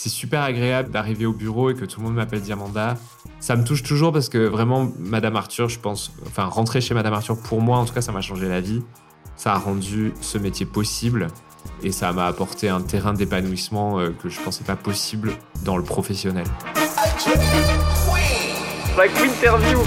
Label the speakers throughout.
Speaker 1: c'est super agréable d'arriver au bureau et que tout le monde m'appelle Diamanda. Ça me touche toujours parce que vraiment, Madame Arthur, je pense, enfin, rentrer chez Madame Arthur, pour moi, en tout cas, ça m'a changé la vie. Ça a rendu ce métier possible et ça m'a apporté un terrain d'épanouissement euh, que je pensais pas possible dans le professionnel.
Speaker 2: La Quinterview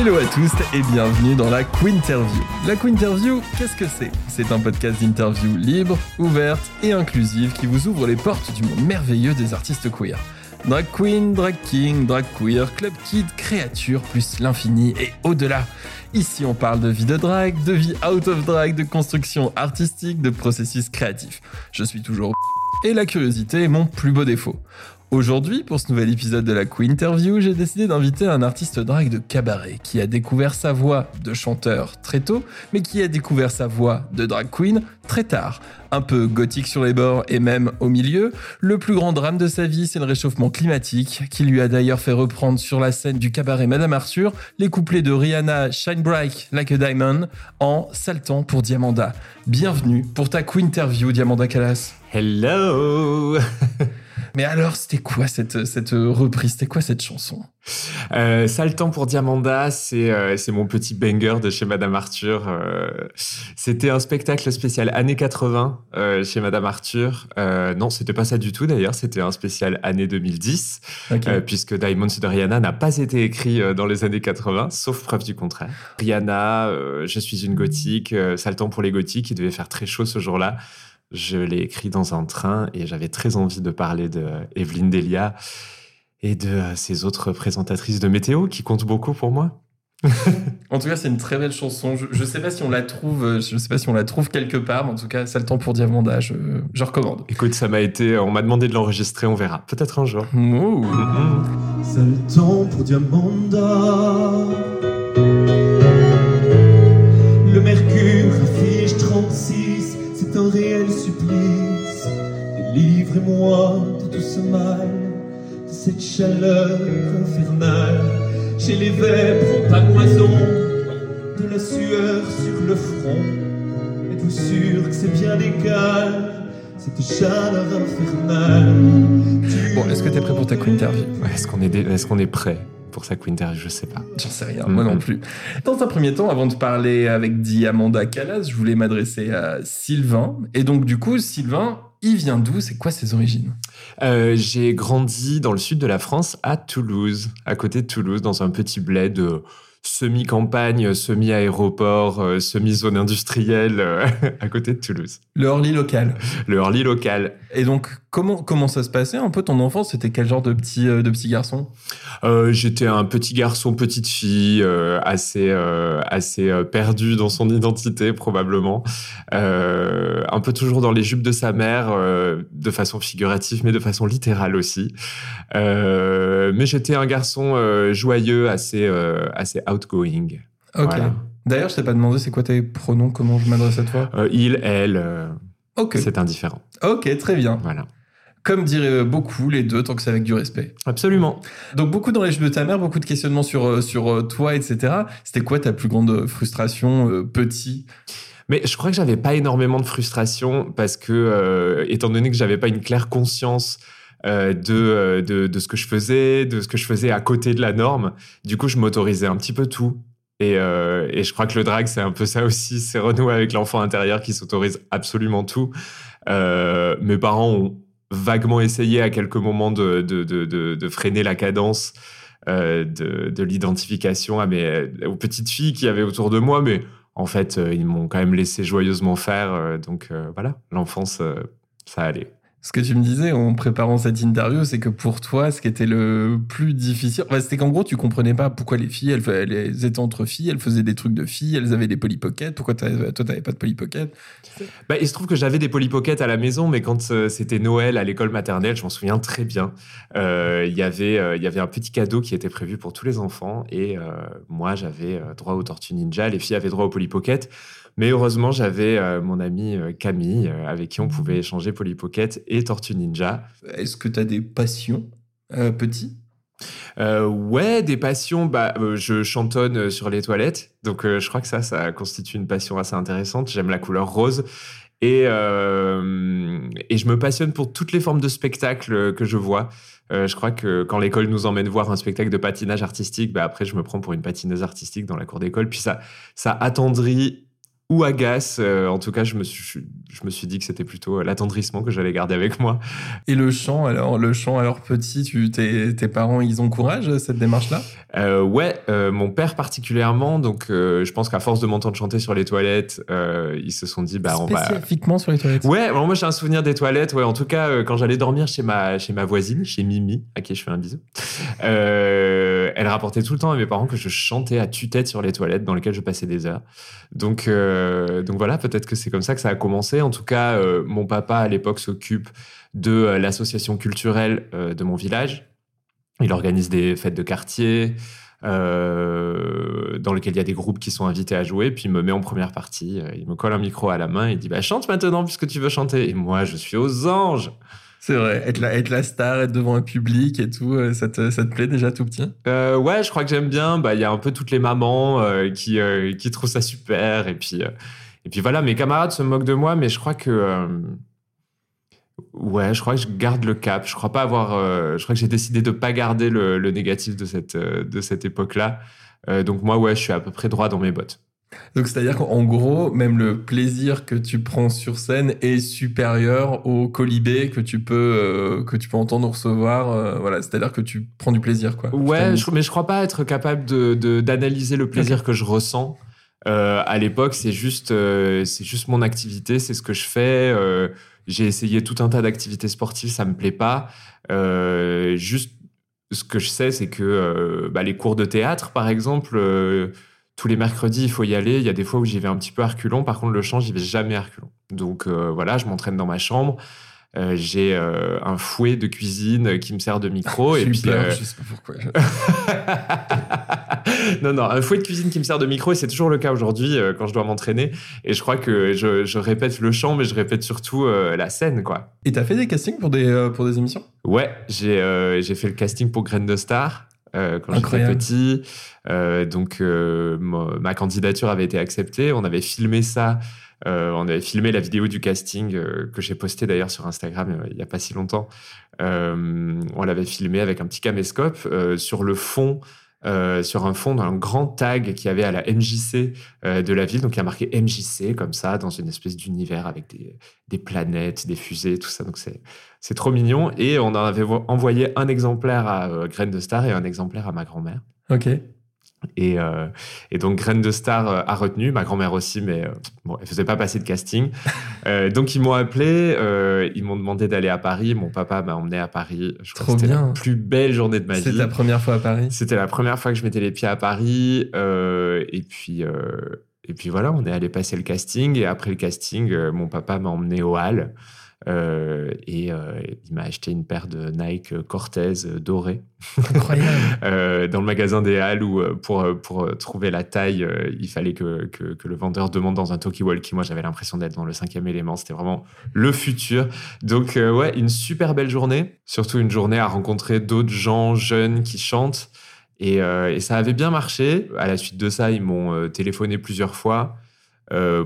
Speaker 3: Hello à tous et bienvenue dans la Quinterview. La Quinterview, qu'est-ce que c'est? C'est un podcast d'interview libre, ouverte et inclusive qui vous ouvre les portes du monde merveilleux des artistes queer. Drag queen, drag king, drag queer, club kid, créature, plus l'infini et au-delà. Ici, on parle de vie de drag, de vie out of drag, de construction artistique, de processus créatif. Je suis toujours et la curiosité est mon plus beau défaut. Aujourd'hui, pour ce nouvel épisode de la Queen Interview, j'ai décidé d'inviter un artiste drag de cabaret qui a découvert sa voix de chanteur très tôt, mais qui a découvert sa voix de drag queen très tard. Un peu gothique sur les bords et même au milieu, le plus grand drame de sa vie, c'est le réchauffement climatique, qui lui a d'ailleurs fait reprendre sur la scène du cabaret Madame Arthur les couplets de Rihanna Shine Bright Like a Diamond en saltant pour Diamanda. Bienvenue pour ta Queen Interview, Diamanda Callas.
Speaker 1: Hello
Speaker 3: Mais alors, c'était quoi cette, cette reprise? C'était quoi cette chanson?
Speaker 1: Euh, Sale temps pour Diamanda, c'est euh, c'est mon petit banger de chez Madame Arthur. Euh, c'était un spectacle spécial années 80 euh, chez Madame Arthur. Euh, non, c'était pas ça du tout d'ailleurs, c'était un spécial année 2010,
Speaker 3: Ok.
Speaker 1: euh, puisque Diamonds de Rihanna n'a pas été écrit euh, dans les années 80, sauf preuve du contraire. Rihanna, euh, Je suis une gothique, euh, Sale temps pour les gothiques, il devait faire très chaud ce jour-là. Je l'ai écrit dans un train et j'avais très envie de parler de Evelyne Delia et de euh, ces autres présentatrices de météo qui comptent beaucoup pour moi.
Speaker 3: En tout cas, c'est une très belle chanson. Je, je sais pas si on la trouve, euh, je sais pas si on la trouve quelque part, mais en tout cas, c'est le temps pour Diamanda. Je, je recommande.
Speaker 1: Écoute, ça m'a été, on m'a demandé de l'enregistrer, on verra. Peut-être un jour. Mhm.
Speaker 4: C'est le temps pour Diamanda. Le mercure affiche 36, Délivrez-moi de tout ce mal, de cette chaleur infernale. J'ai les vêpres en pamoison, de la sueur sur le front. Êtes-vous sûr que c'est bien légal, cette chaleur infernale?
Speaker 3: Bon, est-ce que t'es prêt pour ta Queen Interview?
Speaker 1: Ouais, Est-ce qu'on est, est-ce qu'on est prêt pour sa Quinter Je sais pas.
Speaker 3: J'en sais rien, moi non
Speaker 1: Mhm.
Speaker 3: plus. Dans un premier temps, avant de parler avec Diamanda Callas, je voulais m'adresser à Sylvain. Et donc, du coup, Sylvain, il vient d'où? C'est quoi ses origines?
Speaker 1: Euh, j'ai grandi dans le sud de la France, à Toulouse, à côté de Toulouse, dans un petit bled euh, semi-campagne, semi-aéroport, euh, semi-zone industrielle, à côté de Toulouse.
Speaker 3: Le Orly local.
Speaker 1: Le Orly local.
Speaker 3: Et donc, comment, comment ça se passait un peu ton enfance? C'était quel genre de petit, euh, de petit garçon?
Speaker 1: Euh, J'étais un petit garçon, petite fille, euh, assez, euh, assez perdu dans son identité probablement, un peu toujours dans les jupes de sa mère, de façon figurative, mais de façon littérale aussi. Mais j'étais un garçon joyeux, assez, assez outgoing.
Speaker 3: Ok.
Speaker 1: Voilà.
Speaker 3: D'ailleurs, je t'ai pas demandé c'est quoi tes pronoms, comment je m'adresse à toi?
Speaker 1: Il, elle,
Speaker 3: Ok.
Speaker 1: c'est indifférent.
Speaker 3: Ok, très bien.
Speaker 1: Voilà.
Speaker 3: Comme diraient beaucoup les deux, tant que c'est avec du respect.
Speaker 1: Absolument.
Speaker 3: Donc beaucoup dans les jeux de ta mère, beaucoup de questionnements sur, euh, sur euh, toi, etc. C'était quoi ta plus grande frustration euh, petit?
Speaker 1: Mais je crois que j'avais pas énormément de frustration parce que, euh, étant donné que j'avais pas une claire conscience euh, de, euh, de, de ce que je faisais, de ce que je faisais à côté de la norme, du coup, je m'autorisais un petit peu tout. Et, euh, et je crois que le drag, c'est un peu ça aussi, c'est renouer avec l'enfant intérieur qui s'autorise absolument tout. Euh, mes parents ont vaguement essayé à quelques moments de, de, de, freiner la cadence euh, de, de l'identification à mes, aux petites filles qui avaient autour de moi, mais en fait, euh, ils m'ont quand même laissé joyeusement faire. euh, donc voilà, l'enfance, ça allait.
Speaker 3: Ce que tu me disais en préparant cette interview, c'est que pour toi, ce qui était le plus difficile, enfin, c'était qu'en gros, tu comprenais pas pourquoi les filles, elles, étaient entre filles, elles faisaient des trucs de filles, elles avaient des polypockets, pourquoi toi, t'avais pas de polypocket
Speaker 1: Bah, il se trouve que j'avais des polypockets à la maison, mais quand euh, c'était Noël à l'école maternelle, je m'en souviens très bien. euh, Il y avait, euh, il y avait un petit cadeau qui était prévu pour tous les enfants, et moi, j'avais droit aux tortues ninja. Les filles avaient droit aux polypockets. Mais heureusement, j'avais euh, mon amie euh, Camille, euh, avec qui on pouvait échanger polypocket et tortues ninja.
Speaker 3: Est-ce que t'as des passions petit
Speaker 1: Euh, ouais, des passions. Bah, euh, je chantonne sur les toilettes, donc euh, je crois que ça, ça constitue une passion assez intéressante. J'aime la couleur rose. Et, et, je me passionne pour toutes les formes de spectacles que je vois. je crois que quand l'école nous emmène voir un spectacle de patinage artistique, bah après je me prends pour une patineuse artistique dans la cour d'école. Puis ça, ça attendrit ou agace. Euh, en tout cas, je me suis, je me suis dit que c'était plutôt euh, l'attendrissement que j'allais garder avec moi.
Speaker 3: Et le chant, alors, le chant, alors petit, tu, tes, tes parents, ils encouragent cette démarche-là?
Speaker 1: Euh, Ouais, euh, mon père particulièrement. Donc, je pense qu'à force de m'entendre chanter sur les toilettes, ils se sont dit, bah,
Speaker 3: on va. Spécifiquement sur les toilettes
Speaker 1: Ouais, moi, j'ai un souvenir des toilettes. Ouais, en tout cas, quand j'allais dormir chez ma, chez ma voisine, chez Mimi, à qui je fais un bisou, elle rapportait tout le temps à mes parents que je chantais à tue-tête sur les toilettes dans lesquelles je passais des heures. Donc, euh, donc voilà, peut-être que c'est comme ça que ça a commencé. En tout cas, euh, mon papa à l'époque s'occupe de euh, l'association culturelle de mon village. Il organise des fêtes de quartier. dans lesquelles il y a des groupes qui sont invités à jouer, puis il me met en première partie, il me colle un micro à la main et dit bah, chante maintenant puisque tu veux chanter. Et moi, je suis aux anges.
Speaker 3: C'est vrai, être la, être la star, être devant un public et tout, euh, ça te, ça te plaît déjà tout petit?
Speaker 1: Euh, Ouais, je crois que j'aime bien. Bah, il y a un peu toutes les mamans euh, qui, qui trouvent ça super. Et puis, et puis voilà, mes camarades se moquent de moi, mais je crois que. ouais, je crois que je garde le cap. Je crois pas avoir. je crois que j'ai décidé de pas garder le, le négatif de cette, de cette époque-là. donc moi, ouais, je suis à peu près droit dans mes bottes.
Speaker 3: Donc c'est-à-dire qu'en gros, même le plaisir que tu prends sur scène est supérieur au colibé que tu peux euh, que tu peux entendre recevoir. Euh, voilà, c'est-à-dire que tu prends du plaisir, quoi.
Speaker 1: Ouais, mais je crois pas être capable de d'analyser le plaisir que je ressens. Euh, à l'époque, c'est juste c'est juste mon activité, c'est ce que je fais. J'ai essayé tout un tas d'activités sportives, ça me plaît pas. juste ce que je sais, c'est que bah, les cours de théâtre, par exemple tous les mercredis, il faut y aller. Il y a des fois où j'y vais un petit peu à reculons. Par contre, le chant, j'y vais jamais à reculons. Donc euh, voilà, je m'entraîne dans ma chambre. Euh, j'ai euh, un fouet de cuisine qui me sert de micro.
Speaker 3: et
Speaker 1: puis,
Speaker 3: peur, je sais pas pourquoi.
Speaker 1: non, non, un fouet de cuisine qui me sert de micro, et c'est toujours le cas aujourd'hui quand je dois m'entraîner. Et je crois que je, je, répète le chant, mais je répète surtout la scène, quoi.
Speaker 3: Et t'as fait des castings pour des, pour des émissions?
Speaker 1: Ouais, j'ai j'ai fait le casting pour Graine de Star. Euh, quand j'étais petit. Euh, donc, euh, ma, candidature avait été acceptée. On avait filmé ça. on avait filmé la vidéo du casting que j'ai posté d'ailleurs sur Instagram il n'y a pas si longtemps. on l'avait filmé avec un petit caméscope sur le fond euh, sur un fond d'un grand tag qui avait à la MJC euh, de la ville. Donc, il y a marqué MJC comme ça, dans une espèce d'univers avec des, des, planètes, des fusées, tout ça. Donc, c'est trop mignon. Et on en avait envoyé un exemplaire à euh, Graine de Star et un exemplaire à ma grand-mère.
Speaker 3: Ok.
Speaker 1: Et, euh, et, donc, Graine de Star euh, a retenu, ma grand-mère aussi, mais euh, bon, elle faisait pas passer de casting. donc, ils m'ont appelé, ils m'ont demandé d'aller à Paris. Mon papa m'a emmené à Paris.
Speaker 3: Je crois Trop c'était
Speaker 1: la plus belle journée de ma vie.
Speaker 3: C'était la première fois à Paris?
Speaker 1: C'était la première fois que je mettais les pieds à Paris. et, puis, et puis voilà, on est allé passer le casting. Et après le casting, mon papa m'a emmené au Hall. Euh, et euh, il m'a acheté une paire de Nike Cortez dorée.
Speaker 3: Incroyable.
Speaker 1: dans le magasin des Halles où pour, pour trouver la taille, il fallait que, que, que, le vendeur demande dans un talkie-walkie. Moi, j'avais l'impression d'être dans le cinquième élément. C'était vraiment le futur. Donc, ouais, une super belle journée. Surtout une journée à rencontrer d'autres gens jeunes qui chantent. Et, et, ça avait bien marché. À la suite de ça, ils m'ont téléphoné plusieurs fois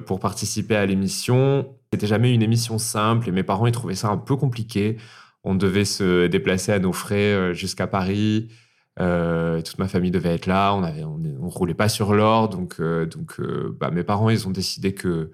Speaker 1: pour participer à l'émission. C'était jamais une émission simple et mes parents ils trouvaient ça un peu compliqué. On devait se déplacer à nos frais euh, jusqu'à Paris. Euh, toute ma famille devait être là. On avait, on, roulait pas sur l'or, donc euh, donc bah, mes parents ils ont décidé que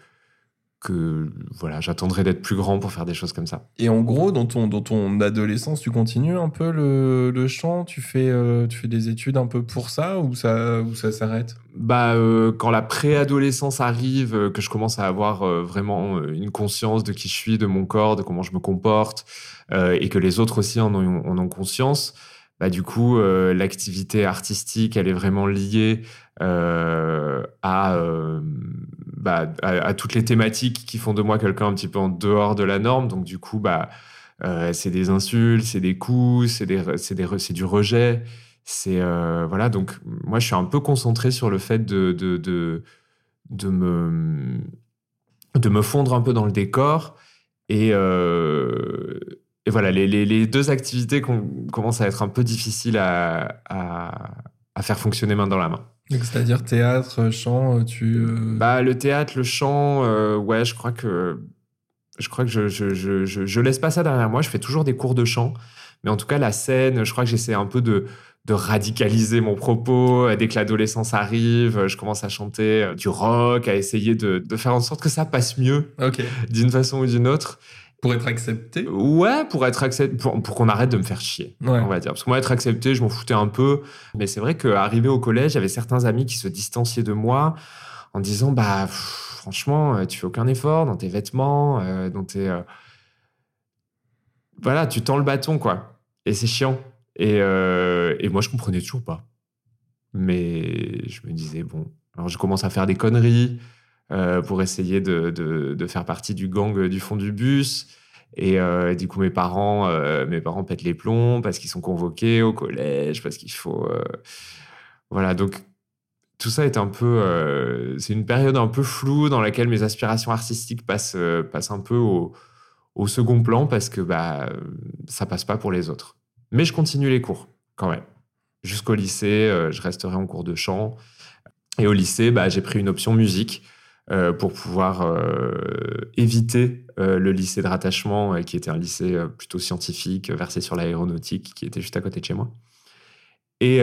Speaker 1: que voilà, j'attendrai d'être plus grand pour faire des choses comme ça.
Speaker 3: Et en gros, dans ton, dans ton adolescence, tu continues un peu le, le chant? Tu fais, euh, tu fais des études un peu pour ça ou ça, ou ça s'arrête?
Speaker 1: Bah, euh, Quand la préadolescence arrive, euh, que je commence à avoir vraiment une conscience de qui je suis, de mon corps, de comment je me comporte, et que les autres aussi en ont, en ont conscience, bah, du coup, l'activité artistique, elle est vraiment liée à bah, à, toutes les thématiques qui font de moi quelqu'un un petit peu en dehors de la norme. Donc, du coup, bah, euh, c'est des insultes, c'est des coups, c'est du rejet. C'est euh, voilà. Donc, moi, je suis un peu concentré sur le fait de, de, de, me, de me fondre un peu dans le décor. Et, euh, voilà, les, les, deux activités commencent à être un peu difficiles à, à faire fonctionner main dans la main.
Speaker 3: C'est-à-dire théâtre, chant, tu...
Speaker 1: Euh, bah, le théâtre, le chant, euh, ouais, je crois que... Je crois que je, je, je, je, laisse pas ça derrière moi. Je fais toujours des cours de chant. Mais en tout cas, la scène, je crois que j'essaie un peu de, de radicaliser mon propos. Dès que l'adolescence arrive, je commence à chanter euh, du rock, à essayer de, de faire en sorte que ça passe mieux d'une façon ou d'une autre.
Speaker 3: Pour être accepté.
Speaker 1: Ouais, pour être accepté, pour, pour qu'on arrête de me faire chier,
Speaker 3: Ouais.
Speaker 1: on va dire. Parce que moi, être accepté, je m'en foutais un peu. Mais c'est vrai qu'arrivé au collège, j'avais certains amis qui se distanciaient de moi en disant, bah, pff, franchement, euh, tu fais aucun effort dans tes vêtements, euh, dans tes... euh, Voilà, tu tends le bâton, quoi. Et c'est chiant. Et, euh, et moi, je comprenais toujours pas. Mais je me disais, bon, alors je commence à faire des conneries pour essayer de, de- faire partie du gang du fond du bus. Et euh, du coup, mes parents, euh, mes parents pètent les plombs parce qu'ils sont convoqués au collège, parce qu'il faut. euh, Voilà, donc tout ça est un peu. euh, c'est une période un peu floue dans laquelle mes aspirations artistiques passent, euh, passent un peu au, au second plan parce que bah, ça passe pas pour les autres. Mais je continue les cours quand même. Jusqu'au lycée, euh, je resterai en cours de chant. Et au lycée, bah, j'ai pris une option musique euh, pour pouvoir euh, éviter euh, le lycée de rattachement, qui était un lycée plutôt scientifique, versé sur l'aéronautique, qui était juste à côté de chez moi. Et,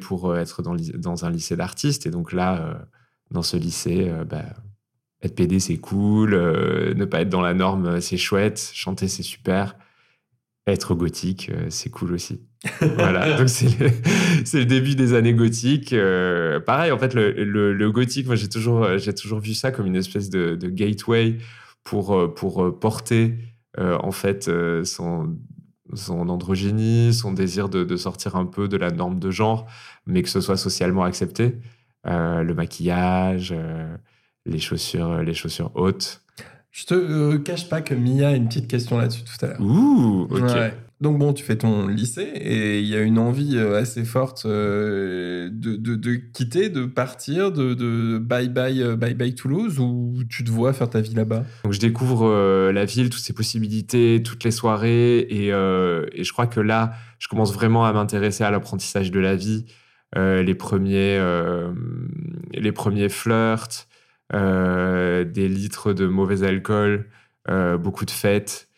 Speaker 1: pour être dans, un lycée d'artistes. Et donc là, dans ce lycée, bah, être PD, c'est cool. ne pas être dans la norme, c'est chouette. Chanter, c'est super. Être gothique, euh, c'est cool aussi. voilà, donc c'est le, début des années gothiques. Euh, pareil, en fait, le, le, le gothique, moi j'ai toujours, euh, j'ai toujours vu ça comme une espèce de, de gateway pour, pour porter euh, en fait son, son androgynie, son désir de, de sortir un peu de la norme de genre, mais que ce soit socialement accepté. Euh, le maquillage, les chaussures, les chaussures hautes.
Speaker 3: Je te euh, cache pas que Mia a une petite question là-dessus tout à l'heure.
Speaker 1: Ouh, ok.
Speaker 3: Ouais. Donc bon, tu fais ton lycée et il y a une envie euh, assez forte euh, de, de, de quitter, de partir, de, de bye bye bye bye Toulouse ou tu te vois faire ta vie là-bas?
Speaker 1: Donc je découvre euh, la ville, toutes ses possibilités, toutes les soirées, et, euh, et je crois que là, je commence vraiment à m'intéresser à l'apprentissage de la vie, Euh, les premiers, les premiers flirts, des litres de mauvais alcool, euh, beaucoup de fêtes,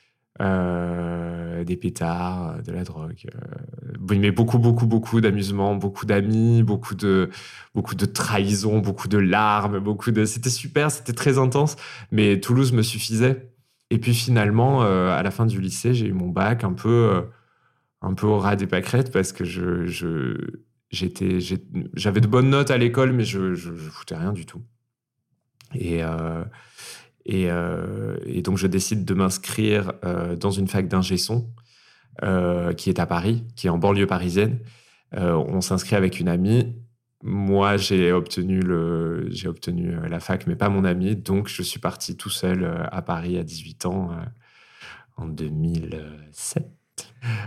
Speaker 1: euh, des pétards, de la drogue, euh, mais beaucoup, beaucoup, beaucoup d'amusement, beaucoup d'amis, beaucoup de, beaucoup de trahison, beaucoup de larmes, beaucoup de. C'était super, c'était très intense, mais Toulouse me suffisait. Et puis finalement, euh, à la fin du lycée, j'ai eu mon bac un peu, euh, un peu au ras des pâquerettes parce que je, j'avais de bonnes notes à l'école, mais je, je, je foutais rien du tout. Et, euh, et, euh, et donc, je décide de m'inscrire euh, dans une fac d'ingé son qui est à Paris, qui est en banlieue parisienne. On s'inscrit avec une amie. Moi, j'ai obtenu, obtenu la fac, mais pas mon ami. Donc, je suis parti tout seul à Paris à 18 ans en 2007.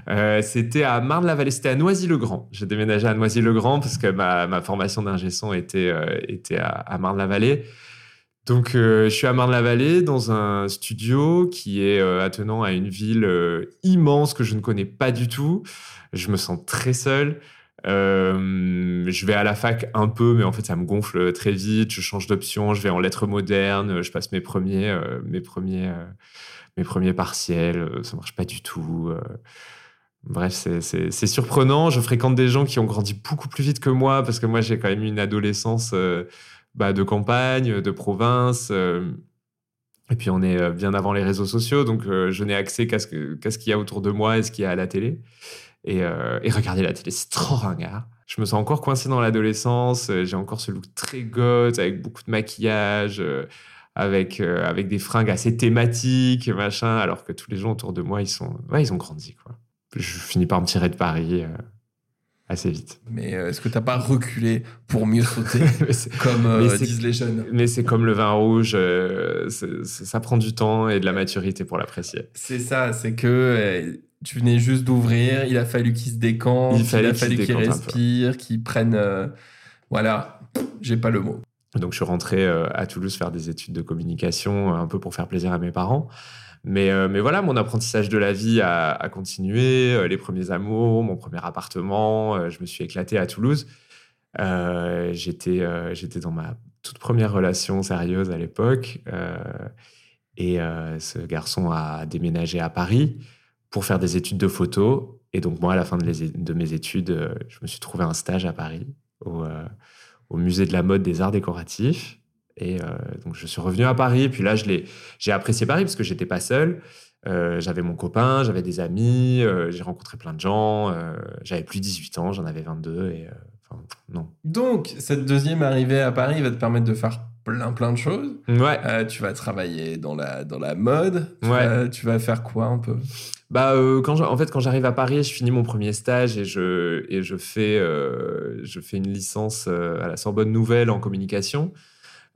Speaker 1: Euh, c'était à Marne-la-Vallée, c'était à Noisy-le-Grand. J'ai déménagé à Noisy-le-Grand parce que ma, ma formation d'ingé son était, était à Marne-la-Vallée. Donc, euh, je suis à Marne-la-Vallée dans un studio qui est euh, attenant à une ville euh, immense que je ne connais pas du tout. Je me sens très seul. Je vais à la fac un peu, mais en fait, ça me gonfle très vite. Je change d'option, je vais en lettres modernes, je passe mes premiers, mes premiers, mes premiers partiels. Ça marche pas du tout. Bref, c'est- surprenant. Je fréquente des gens qui ont grandi beaucoup plus vite que moi, parce que moi, j'ai quand même une adolescence bah, de campagne, de province. euh, et puis, on est euh, bien avant les réseaux sociaux, donc euh, je n'ai accès qu'à ce qu'il y a autour de moi et ce qu'il y a à la télé. Et, et regarder la télé, c'est trop ringard. Je me sens encore coincé dans l'adolescence. J'ai encore ce look très goth, avec beaucoup de maquillage, avec, des fringues assez thématiques, machin, alors que tous les gens autour de moi, ils, sont, ils ont grandi. Quoi. Je finis par me tirer de Paris assez vite.
Speaker 3: Mais euh, est-ce que t'as pas reculé pour mieux sauter comme euh, disent les jeunes?
Speaker 1: mais c'est comme le vin rouge, euh, c'est- c'est- ça prend du temps et de la maturité pour l'apprécier.
Speaker 3: C'est ça, c'est que euh, tu venais juste d'ouvrir, il a fallu qu'il se décante,
Speaker 1: Il
Speaker 3: a fallu qu'il respire, qu'il prenne. voilà, j'ai pas le mot.
Speaker 1: Donc, je suis rentré à Toulouse faire des études de communication, un peu pour faire plaisir à mes parents. Mais, euh, mais voilà, mon apprentissage de la vie a, continué, euh, les premiers amours, mon premier appartement, euh, je me suis éclaté à Toulouse. J'étais dans ma toute première relation sérieuse à l'époque. Et ce garçon a déménagé à Paris pour faire des études de photo. Et donc, moi, à la fin de, mes études, je me suis trouvé un stage à Paris, au musée de la mode des arts décoratifs. Et euh, donc, je suis revenu à Paris. Puis là, je l'ai- j'ai apprécié Paris parce que j'étais pas seul. Euh, j'avais mon copain, j'avais des amis, euh, j'ai rencontré plein de gens. euh, j'avais plus 18 ans, j'en avais 22. Et, enfin, non.
Speaker 3: Donc, cette deuxième arrivée à Paris va te permettre de faire plein plein de choses.
Speaker 1: Ouais.
Speaker 3: Tu vas travailler dans la, dans la mode. Tu,
Speaker 1: Ouais.
Speaker 3: vas, tu vas faire quoi un peu?
Speaker 1: Bah, quand je- en fait, quand j'arrive à Paris, je finis mon premier stage et je, et je, fais, je fais une licence à la Sorbonne Nouvelle en communication.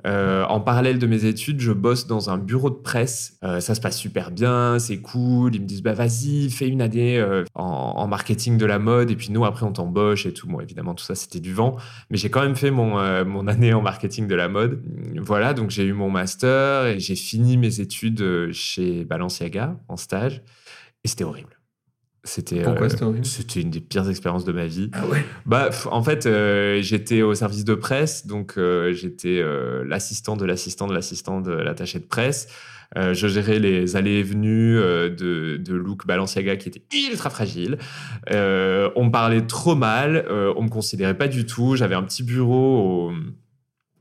Speaker 1: Euh, en parallèle de mes études, je bosse dans un bureau de presse. Euh, ça se passe super bien, c'est cool. Ils me disent, bah vas-y, fais une année euh, en, marketing de la mode et puis nous, après, on t'embauche et tout. Bon, évidemment, tout ça, c'était du vent. Mais j'ai quand même fait mon, mon année en marketing de la mode. Voilà, donc j'ai eu mon master et j'ai fini mes études chez Balenciaga en stage. Et c'était horrible. C'était euh,
Speaker 3: c'était
Speaker 1: une des pires expériences de ma vie.
Speaker 3: Ah ouais
Speaker 1: Bah, en fait, euh, j'étais au service de presse, donc euh, j'étais euh, l'assistant de l'assistant de l'assistant de l'attaché de presse. Euh, je gérais les allées et venues euh, de, de Luc Balenciaga qui était ultra fragile. Euh, on me parlait trop mal, euh, on me considérait pas du tout. J'avais un petit bureau au-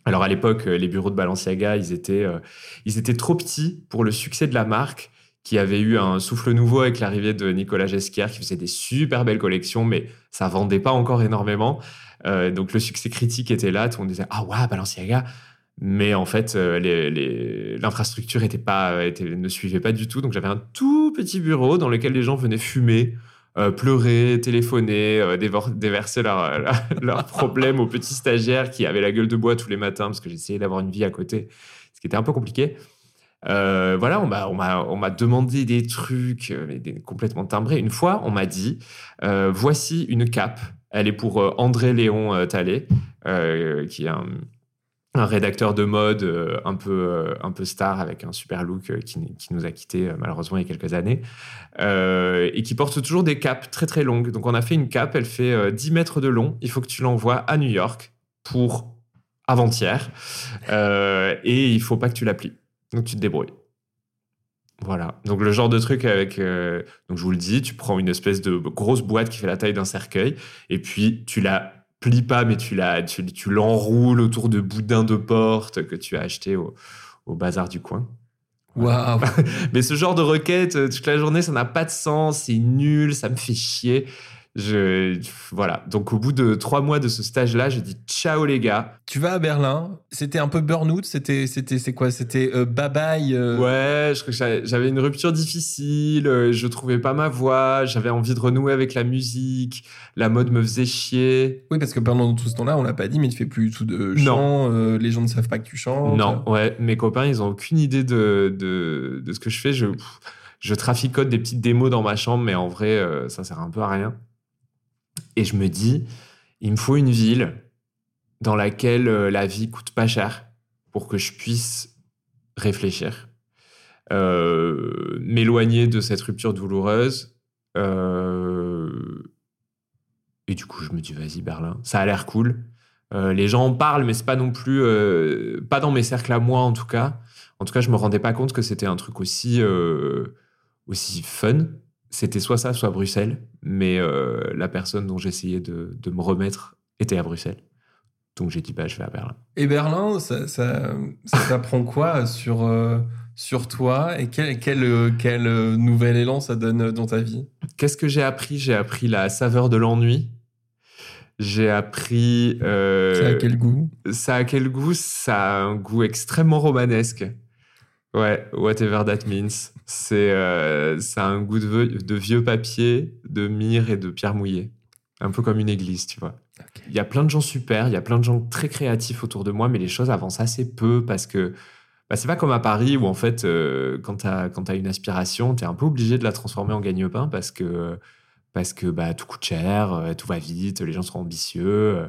Speaker 1: Alors à l'époque, les bureaux de Balenciaga, ils étaient, euh, ils étaient trop petits pour le succès de la marque qui avait eu un souffle nouveau avec l'arrivée de Nicolas Gesquière, qui faisait des super belles collections, mais ça vendait pas encore énormément. Euh, donc le succès critique était là, tout le monde disait ah ouais Balenciaga, mais en fait euh, l'infrastructure était pas, ne suivait pas du tout. Donc j'avais un tout petit bureau dans lequel les gens venaient fumer. euh, pleurer, téléphoner, déverser leurs problèmes aux petits stagiaires qui avaient la gueule de bois tous les matins parce que j'essayais d'avoir une vie à côté, ce qui était un peu compliqué. Euh, voilà, on m'a, demandé des trucs euh, complètement timbrés. Une fois, on m'a dit euh, voici une cape. Elle est pour André Léon euh, qui est un, rédacteur de mode un, peu, un peu star avec un super look qui, nous a quittés malheureusement il y a quelques années et qui porte toujours des capes très très longues. Donc on a fait une cape, elle fait euh, 10 mètres de long. Il faut que tu l'envoies à New York pour avant-hier et il faut pas que tu la plies. Donc tu te débrouilles. Voilà. Donc le genre de truc avec. euh, donc je vous le dis, tu prends une espèce de grosse boîte qui fait la taille d'un cercueil et puis tu la plies pas, mais tu la, tu, tu l'enroules autour de boudins de porte que tu as acheté au, au bazar du coin.
Speaker 3: Waouh
Speaker 1: Mais ce genre de requête euh, toute la journée, ça n'a pas de sens, c'est nul, ça me fait chier. Je, voilà. Donc au bout de trois mois de ce stage-là, je dis ciao les gars.
Speaker 3: Tu vas à Berlin, c'était un peu burn-out, c'était, c'était, c'est quoi? C'était euh, bye-bye euh,
Speaker 1: Ouais, j'avais- une rupture difficile, euh, je trouvais pas ma voix, j'avais envie de renouer avec la musique, la mode me faisait chier.
Speaker 3: Oui, parce que pendant tout ce temps-là, on l'a pas dit, mais tu fais plus du tout de
Speaker 1: Non.
Speaker 3: chant, euh, les gens ne savent pas que tu chantes.
Speaker 1: Non, ouais, mes copains, ils ont aucune idée de, de, de ce que je fais. Je, je traficote des petites démos dans ma chambre, mais en vrai, euh, ça sert un peu à rien. Et je me dis, il me faut une ville dans laquelle euh, la vie coûte pas cher pour que je puisse réfléchir, euh, m'éloigner de cette rupture douloureuse. euh, et du coup, je me dis, vas-y, Berlin, ça a l'air cool. Les gens en parlent, mais c'est pas non plus, pas dans mes cercles à moi en tout cas. En tout cas, je me rendais pas compte que c'était un truc aussi, aussi fun. C'était soit ça, soit Bruxelles. Mais euh, la personne dont j'essayais de, de me remettre était à Bruxelles. Donc j'ai dit, bah, je vais à Berlin.
Speaker 3: Et Berlin, ça, ça, ça t'apprend quoi sur, euh, sur toi et quel, quel, euh, quel euh, nouvel élan ça donne euh, dans ta vie?
Speaker 1: Qu'est-ce que j'ai appris? J'ai appris la saveur de l'ennui. J'ai appris. euh,
Speaker 3: Ça a quel goût?
Speaker 1: ça a quel goût? Ça a un goût extrêmement romanesque. Ouais, whatever that means. C'est, euh, ça a un goût de, vieux- de vieux papier, de myrrhe et de pierre mouillée. Un peu comme une église, tu vois. Il y a plein de gens super, il y a plein de gens très créatifs autour de moi, mais les choses avancent assez peu parce que bah, c'est pas comme à Paris où en fait, euh, quand tu as, une aspiration, tu es un peu obligé de la transformer en gagne-pain parce que, parce que bah, tout coûte cher, euh, tout va vite, les gens sont ambitieux. euh.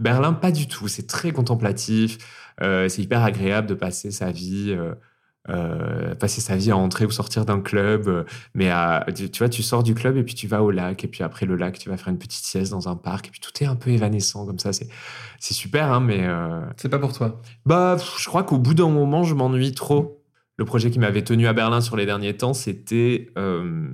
Speaker 1: Berlin, pas du tout. C'est très contemplatif. euh, c'est hyper agréable de passer sa vie. Euh, passer sa vie à entrer ou sortir d'un club, euh, mais à, tu, vois, tu sors du club et puis tu vas au lac, et puis après le lac, tu vas faire une petite sieste dans un parc, et puis tout est un peu évanescent comme ça. C'est, c'est super, hein, mais euh,
Speaker 3: C'est pas pour toi.
Speaker 1: bah, je crois qu'au bout d'un moment, je m'ennuie trop. le projet qui m'avait tenu à Berlin sur les derniers temps, c'était euh,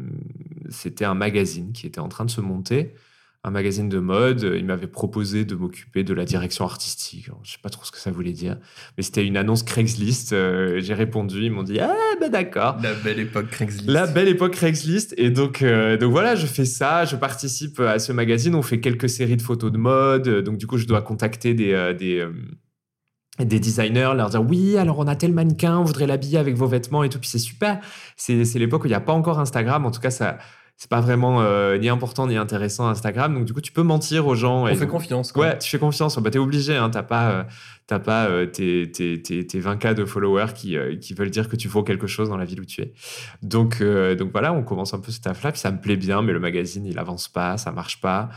Speaker 1: c'était un magazine qui était en train de se monter, un magazine de mode. Il m'avait proposé de m'occuper de la direction artistique. Alors, je sais pas trop ce que ça voulait dire, mais c'était une annonce Craigslist. Euh, J'ai répondu, ils m'ont dit ah ben d'accord.
Speaker 3: La belle époque Craigslist.
Speaker 1: La belle époque Craigslist. Et donc, euh, donc voilà, je fais ça, je participe à ce magazine. On fait quelques séries de photos de mode. Donc, du coup, je dois contacter des, euh, des, euh, des designers, leur dire oui, alors on a tel mannequin, on voudrait l'habiller avec vos vêtements et tout. Puis c'est super. C'est c'est l'époque où il n'y a pas encore Instagram. En tout cas, ça. C'est pas vraiment euh, ni important ni intéressant Instagram. Donc, du coup, tu peux mentir aux gens.
Speaker 3: On
Speaker 1: et
Speaker 3: fait
Speaker 1: donc-
Speaker 3: confiance. Quoi.
Speaker 1: Ouais, tu fais confiance. Bah, t'es obligé. Hein. T'as pas, euh, t'as pas euh, tes, tes, tes, tes 20K de followers qui, qui veulent dire que tu vaux quelque chose dans la ville où tu es. Donc, donc voilà, on commence un peu ce taf-là. Puis ça me plaît bien, mais le magazine, il avance pas, ça marche pas.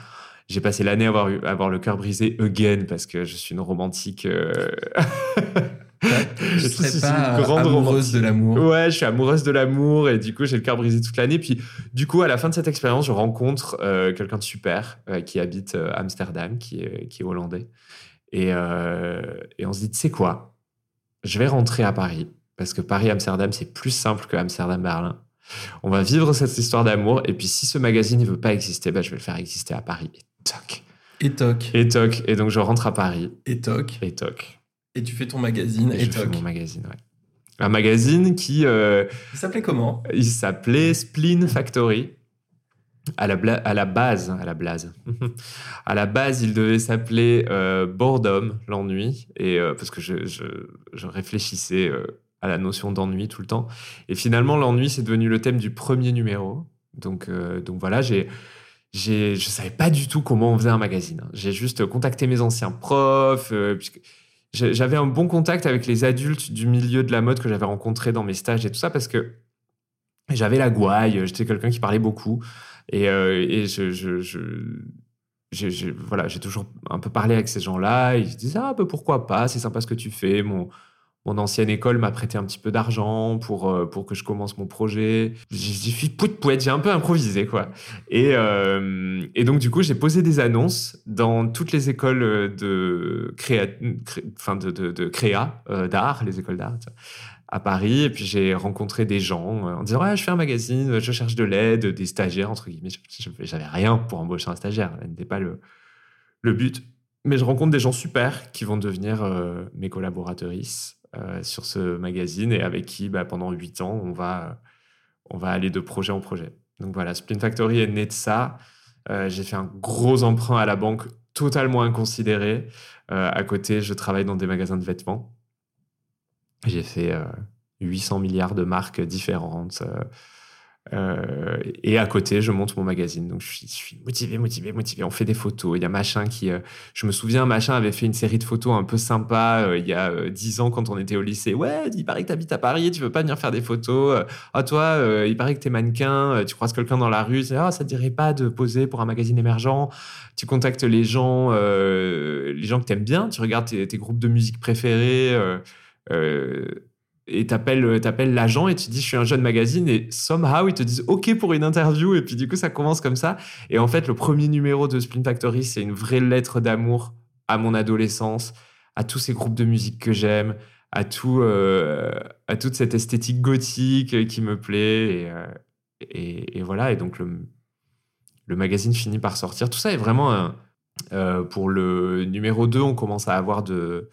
Speaker 1: J'ai passé l'année à avoir, à avoir le cœur brisé again parce que je suis une romantique.
Speaker 3: Je serais
Speaker 1: suis
Speaker 3: pas
Speaker 1: grande
Speaker 3: amoureuse de l'amour.
Speaker 1: Ouais, je suis amoureuse de l'amour et du coup, j'ai le cœur brisé toute l'année. Puis, du coup, à la fin de cette expérience, je rencontre euh, quelqu'un de super euh, qui habite euh, Amsterdam, qui est, qui est hollandais. Et, et on se dit, tu sais quoi? Je vais rentrer à Paris parce que Paris-Amsterdam, c'est plus simple que Amsterdam-Berlin. On va vivre cette histoire d'amour. Et puis, si ce magazine ne veut pas exister, bah, je vais le faire exister à Paris. Et toc.
Speaker 3: Et toc.
Speaker 1: Et toc. Et donc, je rentre à Paris.
Speaker 3: Et toc.
Speaker 1: Et toc.
Speaker 3: Et tu fais ton magazine.
Speaker 1: Et,
Speaker 3: Et,
Speaker 1: je fais mon magazine, ouais. Un magazine qui, euh,
Speaker 3: Il s'appelait comment?
Speaker 1: il s'appelait Spleen Factory. À la, bla- à la base, à la blase. à la base, il devait s'appeler euh, Boredom, l'ennui, et euh, parce que je, je, je réfléchissais à la notion d'ennui tout le temps. Et finalement, l'ennui, c'est devenu le thème du premier numéro. Donc, donc voilà, j'ai, j'ai, je savais pas du tout comment on faisait un magazine. J'ai juste contacté mes anciens profs, puisque j'avais un bon contact avec les adultes du milieu de la mode que j'avais rencontrés dans mes stages et tout ça, parce que j'avais la gouaille, j'étais quelqu'un qui parlait beaucoup. Et, euh, et je, je, j'ai voilà, j'ai toujours un peu parlé avec ces gens-là. Ils disaient Ah, bah, pourquoi pas, c'est sympa ce que tu fais. Mon, mon ancienne école m'a prêté un petit peu d'argent pour, euh, pour que je commence mon projet. J'ai fait pout poète, j'ai un peu improvisé, quoi. Et, euh, et donc, du coup, j'ai posé des annonces dans toutes les écoles de créa, de, de, créa, euh, d'art, les écoles d'art, à Paris. Et puis, j'ai rencontré des gens euh, en disant ah, Je fais un magazine, je cherche de l'aide, des stagiaires, entre guillemets. J'avais rien pour embaucher un stagiaire, ce n'était pas le, le but. Mais je rencontre des gens super qui vont devenir euh, mes collaboratrices euh, sur ce magazine et avec qui, bah, pendant huit ans, on va, on va aller de projet en projet. Donc voilà, Spin Factory est né de ça. Euh, J'ai fait un gros emprunt à la banque totalement inconsidéré. Euh, à côté, je travaille dans des magasins de vêtements. J'ai fait euh, 800 milliards de marques différentes. Euh, et à côté, je monte mon magazine. Donc, je suis, je suis motivé, motivé, motivé. On fait des photos. Il y a Machin qui. euh, je me souviens, Machin avait fait une série de photos un peu sympa euh, il y a 10 ans quand on était au lycée. Ouais, il paraît que tu habites à Paris, tu veux pas venir faire des photos. Ah, toi, euh, il paraît que t'es mannequin, tu croises quelqu'un dans la rue. Ah, ça te dirait pas de poser pour un magazine émergent? Tu contactes les gens, les gens que t'aimes bien. Tu regardes tes, groupes de musique préférés. Et t'appelles t'appelles l'agent et tu dis je suis un jeune magazine et somehow ils te disent ok pour une interview et puis du coup ça commence comme ça. Et en fait le premier numéro de Spin Factory c'est une vraie lettre d'amour à mon adolescence à tous ces groupes de musique que j'aime à tout euh, à toute cette esthétique gothique qui me plaît et, euh, voilà. Et donc le, magazine finit par sortir. Tout ça est vraiment euh, pour le numéro 2 on commence à avoir de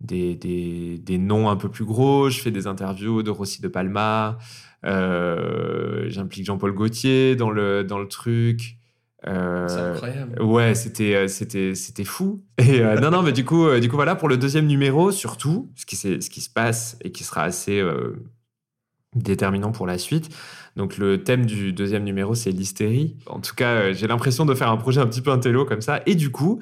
Speaker 1: des, des, des noms un peu plus gros. Je fais des interviews de Rossi de Palma. Euh, J'implique Jean-Paul Gaultier dans le, dans le truc. Euh,
Speaker 3: C'est incroyable.
Speaker 1: Ouais, c'était euh, c'était c'était fou. Et euh, non non, mais du coup du coup voilà pour le deuxième numéro surtout ce qui ce qui se passe et qui sera assez euh, déterminant pour la suite. Donc le thème du deuxième numéro c'est l'hystérie. En tout cas, j'ai l'impression de faire un projet un petit peu intello comme ça. Et du coup,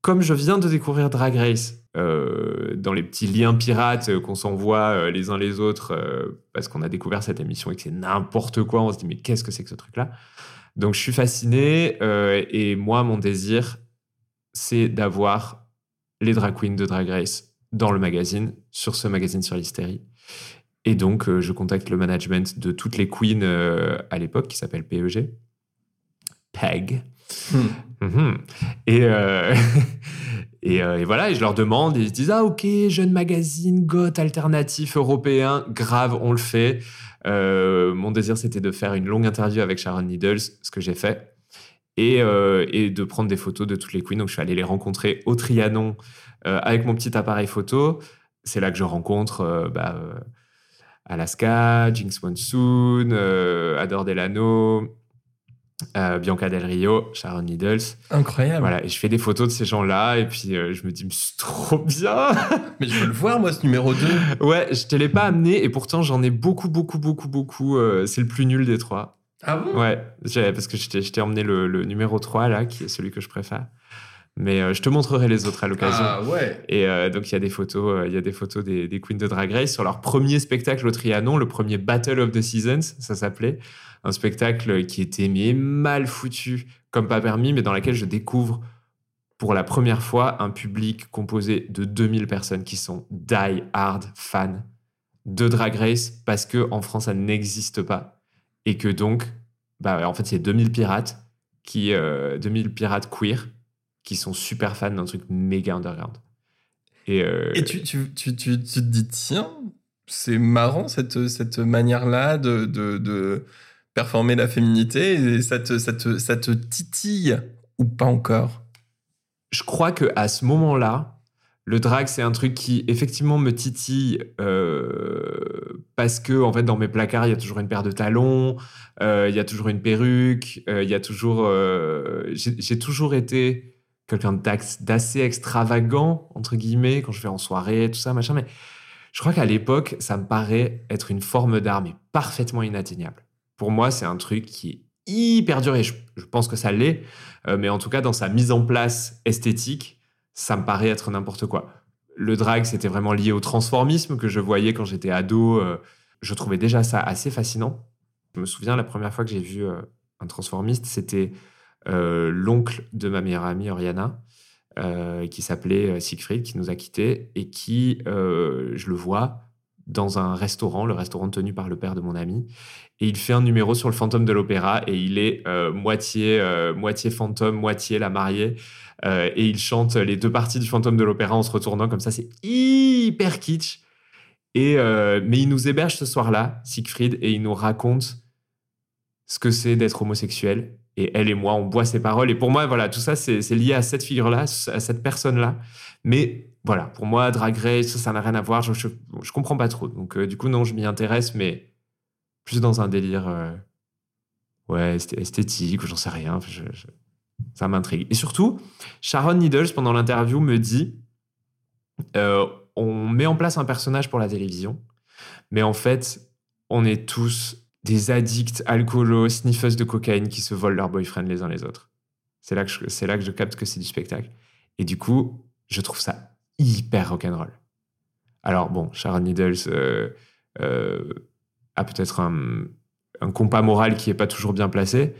Speaker 1: comme je viens de découvrir Drag Race euh, dans les petits liens pirates euh, qu'on s'envoie euh, les uns les autres parce qu'on a découvert cette émission et que c'est n'importe quoi, on se dit mais qu'est-ce que c'est que ce truc-là? Donc je suis fasciné et moi mon désir c'est d'avoir les drag queens de Drag Race dans le magazine, sur ce magazine sur l'hystérie. Et donc euh, je contacte le management de toutes les queens euh, à l'époque qui s'appelle PEG. PEG.
Speaker 3: Hmm.
Speaker 1: Mhm. Et, euh, et, euh, et voilà, et je leur demande, ils se disent Ah, ok, jeune magazine, goth alternatif européen, grave, on le fait. Euh, mon désir, c'était de faire une longue interview avec Sharon Needles, ce que j'ai fait, et, euh, et de prendre des photos de toutes les queens. Donc, je suis allé les rencontrer au Trianon avec mon petit appareil photo. C'est là que je rencontre bah, Alaska, Jinx Monsoon, Adore Delano, euh, Bianca Del Rio, Sharon Needles.
Speaker 3: Incroyable.
Speaker 1: Voilà, et je fais des photos de ces gens-là, et puis euh, je me dis, Mais c'est trop bien
Speaker 3: Mais je veux le voir, moi, ce numéro 2.
Speaker 1: Ouais, je te l'ai pas amené, et pourtant j'en ai beaucoup, beaucoup, beaucoup, beaucoup. euh, c'est le plus nul des trois.
Speaker 3: Ah bon?
Speaker 1: Ouais, parce que je t'ai emmené le, le numéro 3, là, qui est celui que je préfère. Mais euh, je te montrerai les autres à l'occasion.
Speaker 3: Ah ouais.
Speaker 1: Et euh, donc, il y a des photos, euh, il y a des photos des, des Queens de Drag Race sur leur premier spectacle au Trianon, le premier Battle of the Seasons, ça s'appelait. Un spectacle qui était mais mal foutu, comme pas permis, mais dans lequel je découvre pour la première fois un public composé de 2000 personnes qui sont die hard fans de Drag Race parce que en France, ça n'existe pas. Et que donc, bah, en fait, c'est 2000 pirates, qui, euh, 2000 pirates queer qui sont super fans d'un truc méga underground. Et, euh,
Speaker 3: Et tu, tu, tu, tu, te dis, tiens, c'est marrant cette, cette manière-là de, de, de performer la féminité, et ça te, ça, te, ça te titille ou pas encore?
Speaker 1: Je crois que à ce moment-là, le drag, c'est un truc qui effectivement me titille euh, parce que en fait dans mes placards il y a toujours une paire de talons, euh, il y a toujours une perruque, euh, y a toujours, j'ai toujours été quelqu'un d'assez extravagant entre guillemets quand je vais en soirée tout ça machin, mais je crois qu'à l'époque ça me paraît être une forme d'art mais parfaitement inatteignable. Pour moi c'est un truc qui est hyper dur et je, pense que ça l'est, euh, mais en tout cas dans sa mise en place esthétique, ça me paraît être n'importe quoi. Le drag, c'était vraiment lié au transformisme que je voyais quand j'étais ado. euh, je trouvais déjà ça assez fascinant. Je me souviens la première fois que j'ai vu euh, un transformiste, c'était l'oncle de ma meilleure amie Oriana, qui s'appelait Siegfried, qui nous a quittés et qui, je le vois, dans un restaurant, le restaurant tenu par le père de mon ami, et il fait un numéro sur le fantôme de l'opéra et il est euh, moitié, euh, moitié fantôme, moitié la mariée. Euh, et il chante les deux parties du fantôme de l'opéra en se retournant comme ça. C'est hyper kitsch. Et, mais il nous héberge ce soir-là, Siegfried, et il nous raconte ce que c'est d'être homosexuel. Et elle et moi, on boit ses paroles. Et pour moi, voilà, tout ça, c'est lié à cette figure-là, à cette personne-là. Mais voilà, pour moi, Drag Race, ça n'a rien à voir. Je, je, comprends pas trop. Donc, euh, du coup, non, je m'y intéresse, mais plus dans un délire euh, ouais, esth- esthétique ou j'en sais rien. Ça m'intrigue. Et surtout, Sharon Needles, pendant l'interview, me dit euh, on met en place un personnage pour la télévision, mais en fait, on est tous des addicts alcoolos, sniffeuses de cocaïne qui se volent leurs boyfriends les uns les autres. C'est là que je, c'est là que je capte que c'est du spectacle. Et du coup, je trouve ça hyper rock'n'roll. Alors bon, Sharon Needles euh, euh, a peut-être un, un compas moral qui est pas toujours bien placé,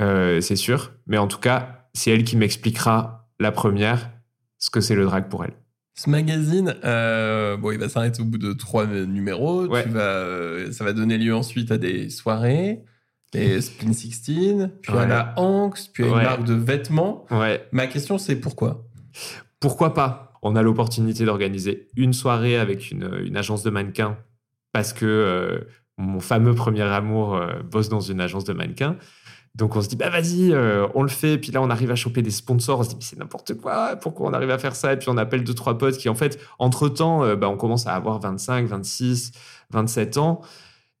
Speaker 1: euh, c'est sûr. Mais en tout cas, c'est elle qui m'expliquera la première ce que c'est le drag pour elle.
Speaker 3: Ce magazine, euh, bon, il va s'arrêter au bout de trois numéros.
Speaker 1: Ouais.
Speaker 3: Tu vas, euh, ça va donner lieu ensuite à des soirées, des Spin 16, puis à la Anx, puis à une
Speaker 1: Ouais.
Speaker 3: marque de vêtements.
Speaker 1: Ouais.
Speaker 3: Ma question, c'est pourquoi?
Speaker 1: Pourquoi pas? On a l'opportunité d'organiser une soirée avec une, agence de mannequins parce que euh, mon fameux premier amour euh, bosse dans une agence de mannequins. Donc on se dit, bah vas-y, euh, on le fait. Puis là, on arrive à choper des sponsors. On se dit, mais c'est n'importe quoi. Pourquoi on arrive à faire ça? Et puis on appelle deux, trois potes qui, en fait, entre-temps, bah, on commence à avoir 25, 26, 27 ans.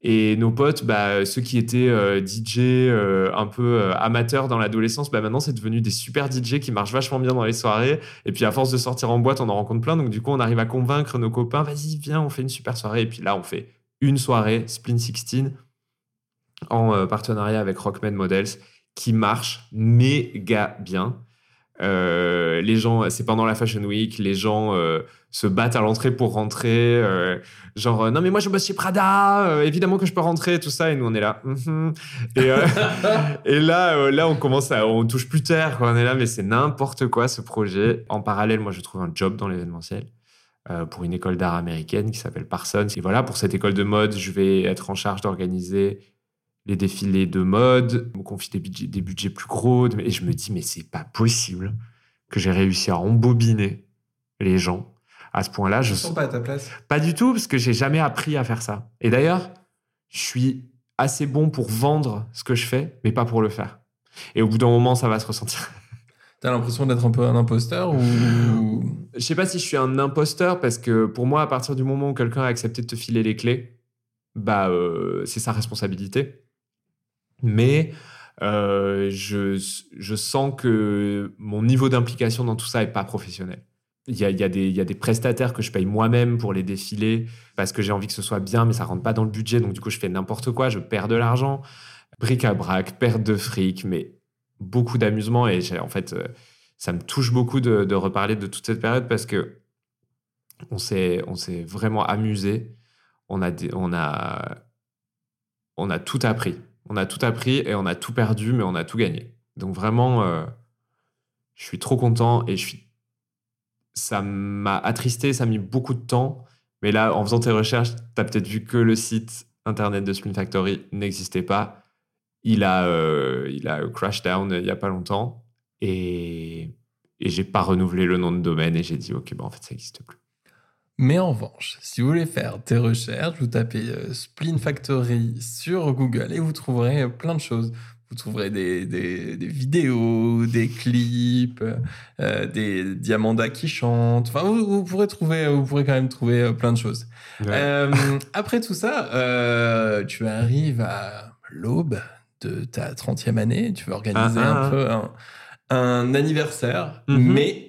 Speaker 1: Et nos potes, bah, ceux qui étaient euh, DJ euh, un peu euh, amateurs dans l'adolescence, bah, maintenant c'est devenu des super DJ qui marchent vachement bien dans les soirées. Et puis à force de sortir en boîte, on en rencontre plein. Donc du coup, on arrive à convaincre nos copains, vas-y, viens, on fait une super soirée. Et puis là, on fait une soirée, Splin 16, en partenariat avec Rockman Models, qui marche méga bien. Euh, les gens, c'est pendant la Fashion Week, les gens euh, se battent à l'entrée pour rentrer. euh, genre, non, mais moi je bosse chez Prada, évidemment que je peux rentrer, tout ça. Et nous, on est là. Mhm. Et, là, là, on commence à, on touche plus terre. quoi. On est là, mais c'est n'importe quoi ce projet. En parallèle, moi, je trouve un job dans l'événementiel pour une école d'art américaine qui s'appelle Parsons. Et voilà, pour cette école de mode, je vais être en charge d'organiser les défilés de mode, on me confie des budgets, des budgets plus gros. Et je me dis, mais c'est pas possible que j'ai réussi à embobiner les gens à ce point-là. Je
Speaker 3: ne sens pas à ta place.
Speaker 1: Pas du tout, parce que j'ai jamais appris à faire ça. Et d'ailleurs, je suis assez bon pour vendre ce que je fais, mais pas pour le faire. Et au bout d'un moment, ça va se ressentir.
Speaker 3: T'as l'impression d'être un peu un imposteur ou
Speaker 1: Je sais pas si je suis un imposteur parce que pour moi, à partir du moment où quelqu'un a accepté de te filer les clés, bah euh, c'est sa responsabilité. Mais euh, je, je, sens que mon niveau d'implication dans tout ça est pas professionnel. Il y a, y, a y a, des prestataires que je paye moi-même pour les défiler parce que j'ai envie que ce soit bien, mais ça rentre pas dans le budget, donc du coup je fais n'importe quoi, je perds de l'argent, bric à brac, perte de fric, mais beaucoup d'amusement. Et en fait euh, ça me touche beaucoup de, de, reparler de toute cette période parce que on s'est vraiment amusé, on a on a on a tout appris on a tout appris et on a tout perdu, mais on a tout gagné. Donc vraiment, euh, je suis trop content et ça m'a attristé, ça a mis beaucoup de temps. Mais là, en faisant tes recherches, tu as peut-être vu que le site internet de Spin Factory n'existait pas. Il a, euh, down il n'y a pas longtemps. Et, et j'ai pas renouvelé le nom de domaine et j'ai dit, OK, en fait, ça n'existe plus.
Speaker 3: Mais en revanche, si vous voulez faire des recherches, vous tapez euh, Spleen Factory sur Google et vous trouverez plein de choses. Vous trouverez des, des, des vidéos, des clips, euh, des Diamanda qui chantent. Enfin, vous, pourrez trouver, vous pourrez quand même trouver euh, plein de choses. Euh, après tout ça, euh, tu arrives à l'aube de ta 30e année. Tu veux organiser ah, un ah. peu un, un anniversaire, mm-hmm. mais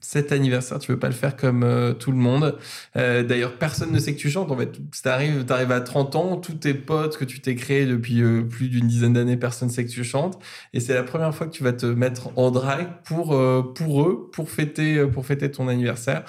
Speaker 3: cet anniversaire, tu veux pas le faire comme euh, tout le monde. Euh, d'ailleurs, personne ne sait que tu chantes. En fait, tu arrives, arrives à 30 ans, tous tes potes que tu t'es créés depuis euh, plus d'une dizaine d'années, personne ne sait que tu chantes. Et c'est la première fois que tu vas te mettre en drag pour pour eux, pour fêter pour fêter ton anniversaire.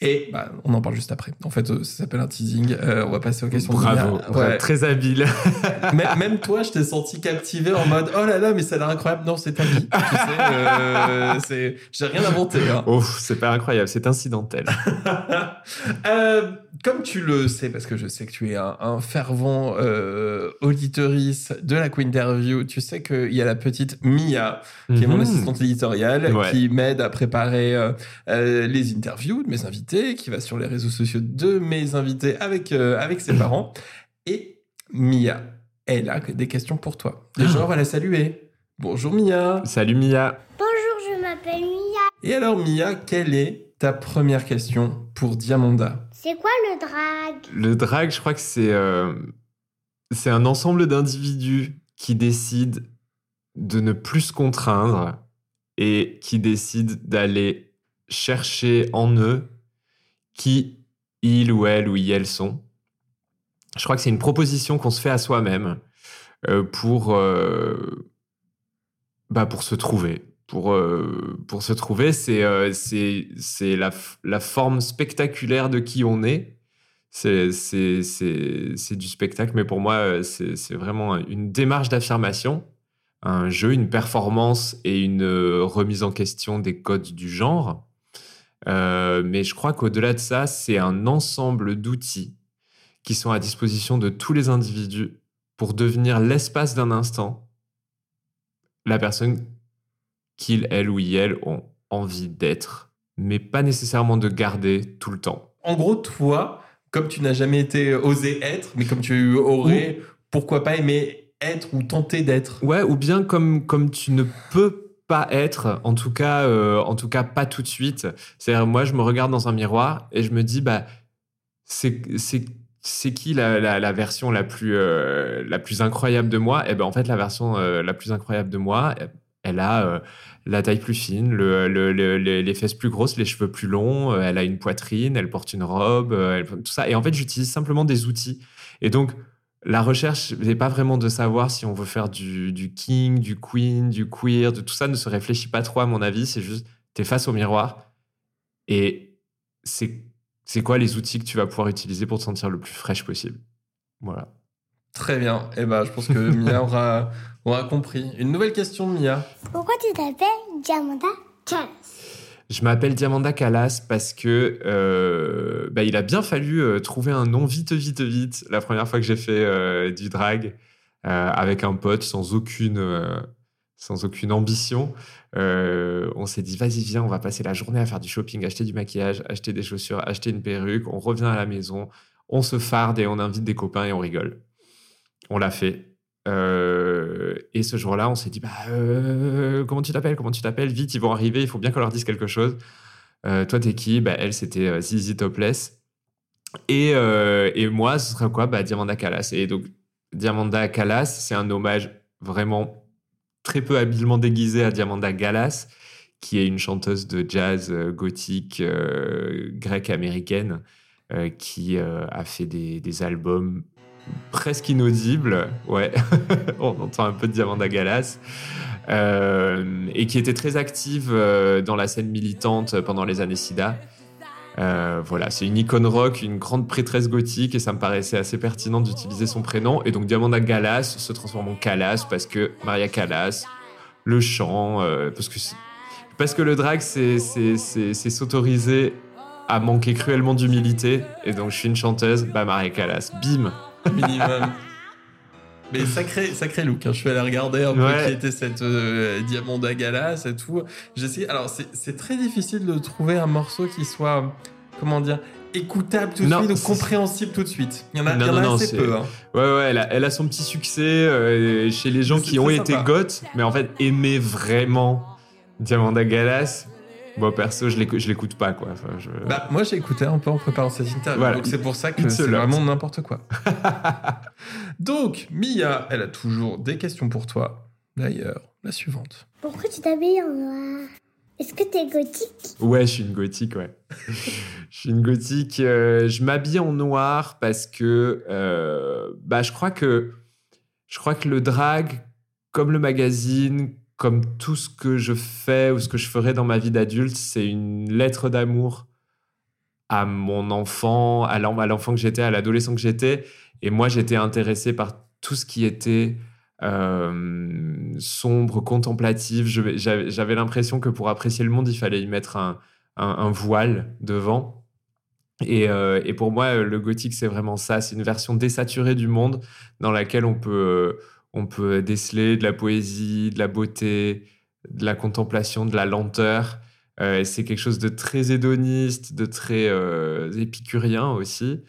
Speaker 3: Et bah, on en parle juste après. En fait, ça s'appelle un teasing. on va passer aux questions.
Speaker 1: Bravo, très habile.
Speaker 3: même toi, je t'ai senti captivé en mode oh là là, mais ça a l'air incroyable. Non, c'est ta vie. tu sais, j'ai rien inventé. Hein.
Speaker 1: c'est pas incroyable, c'est incidentel.
Speaker 3: euh, comme tu le sais, parce que je sais que tu es un, fervent euh, de la Queen Interview, tu sais qu'il y a la petite Mia, qui est mon mhm. assistante éditoriale, qui m'aide à préparer euh, euh, les interviews de mes invités, qui va sur les réseaux sociaux de mes invités avec, euh, avec ses parents. Et Mia, elle a des questions pour toi. Déjà, on va la saluer. Bonjour Mia.
Speaker 1: Salut Mia.
Speaker 2: Bonjour, je m'appelle Mia.
Speaker 3: Et alors Mia, quelle est ta première question pour Diamanda.
Speaker 2: C'est quoi le drag?
Speaker 1: Le drag, je crois que c'est euh, c'est un ensemble d'individus qui décident de ne plus se contraindre et qui décident d'aller chercher en eux qui ils ou elles ou elles sont. Je crois que c'est une proposition qu'on se fait à soi-même euh, pour, euh, bah pour se trouver, pour, euh, pour se trouver, c'est euh, la, la forme spectaculaire de qui on est. C'est du spectacle, mais pour moi, euh, c'est vraiment une démarche d'affirmation, un jeu, une performance et une remise en question des codes du genre. mais je crois qu'au-delà de ça, c'est un ensemble d'outils qui sont à disposition de tous les individus pour devenir l'espace d'un instant la personne qu'ils, elles ou elles ont envie d'être, mais pas nécessairement de garder tout le temps.
Speaker 3: En gros, toi, comme tu n'as jamais été osé être, mais comme tu aurais, pourquoi pas aimer être ou tenter d'être
Speaker 1: Ouais, ou bien comme, comme tu ne peux pas être, en tout cas, euh, en tout cas pas tout de suite. C'est-à-dire, moi, je me regarde dans un miroir et je me dis, bah, c'est c'est qui la, la, version la plus, euh, la plus incroyable de moi? Eh ben en fait, la version euh, la plus incroyable de moi, elle a euh, la taille plus fine, le, les fesses plus grosses, les cheveux plus longs, euh, elle a une poitrine, elle porte une robe, euh, tout ça. Et en fait, j'utilise simplement des outils. Et donc, la recherche n'est pas vraiment de savoir si on veut faire du, king, du queen, du queer, de tout ça ne se réfléchit pas trop à mon avis. C'est juste, tu es face au miroir et c'est quoi les outils que tu vas pouvoir utiliser pour te sentir le plus fraîche possible? Voilà.
Speaker 3: Très bien. Et eh ben, je pense que Mia aura, aura compris. Une nouvelle question, Mia.
Speaker 2: Pourquoi tu t'appelles Diamanda Calas
Speaker 1: Je m'appelle Diamanda Calas parce que euh, bah, il a bien fallu euh, trouver un nom vite, vite, vite. La première fois que j'ai fait euh, du drag, euh, avec un pote sans aucune, euh, sans aucune ambition. Euh, on s'est dit, vas-y, viens, on va passer la journée à faire du shopping, acheter du maquillage, acheter des chaussures, acheter une perruque. On revient à la maison, on se farde et on invite des copains et on rigole. On l'a fait. Euh, et ce jour-là, on s'est dit, bah, euh, comment tu t'appelles Comment tu t'appelles? Vite, ils vont arriver, il faut bien qu'on leur dise quelque chose. Euh, toi, t'es qui? Bah, Elle, c'était Zizi Topless. Et, et moi, ce serait quoi? Bah, Diamanda Calas. Et donc, Diamanda Calas, c'est un hommage vraiment très peu habilement déguisé à Diamanda Galas, qui est une chanteuse de jazz gothique grecque-américaine qui a fait des albums presque inaudibles. Ouais, on entend un peu de Diamanda Galas. Euh, et qui était très active euh, dans la scène militante pendant les années SIDA. Euh, voilà, c'est une icône rock, une grande prêtresse gothique, et ça me paraissait assez pertinent d'utiliser son prénom. Et donc Diamanda Galas se transforme en Calas parce que Maria Callas, le chant, parce que parce que le drag, c'est s'autoriser à manquer cruellement d'humilité. Et donc je suis une chanteuse, bah Maria Callas, bim.
Speaker 3: Minimum. Mais sacré, sacré look. hein. Je suis allé regarder un peu qui était cette euh, Diamanda Galas et tout. J'ai essayé. Alors, c'est très difficile de trouver un morceau qui soit, comment dire, écoutable tout de suite ou compréhensible tout de suite. Il y en a,
Speaker 1: Non,
Speaker 3: il y en a
Speaker 1: non, non,
Speaker 3: assez peu. hein.
Speaker 1: Ouais, ouais, elle a, elle a son petit succès euh, chez les gens qui ont été goths, mais en fait, aimer vraiment Diamanda Galas, moi perso, je l'écou- je l'écoute pas, quoi. Enfin, je-
Speaker 3: Bah, moi, j'ai écouté un peu en préparant cette interview.
Speaker 1: Voilà.
Speaker 3: Donc, c'est pour ça que c'est vraiment n'importe quoi. donc, Mia, elle a toujours des questions pour toi. D'ailleurs, la suivante.
Speaker 2: Pourquoi tu t'habilles en noir? Est-ce que t'es gothique?
Speaker 1: Ouais, je suis une gothique, ouais. je suis une gothique. euh, je m'habille en noir parce que, euh, bah, je crois que, je crois que le drag, comme le magazine, comme tout ce que je fais ou ce que je ferai dans ma vie d'adulte, c'est une lettre d'amour à mon enfant, à l'en- à l'enfant que j'étais, à l'adolescent que j'étais. Et moi, j'étais intéressé par tout ce qui était euh, sombre, contemplatif. J'avais l'impression que pour apprécier le monde, il fallait y mettre un, voile devant. Euh, et pour moi, le gothique, c'est vraiment ça. C'est une version désaturée du monde dans laquelle on peut, on peut déceler de la poésie, de la beauté, de la contemplation, de la lenteur. Euh, c'est quelque chose de très hédoniste, de très euh, épicurien aussi.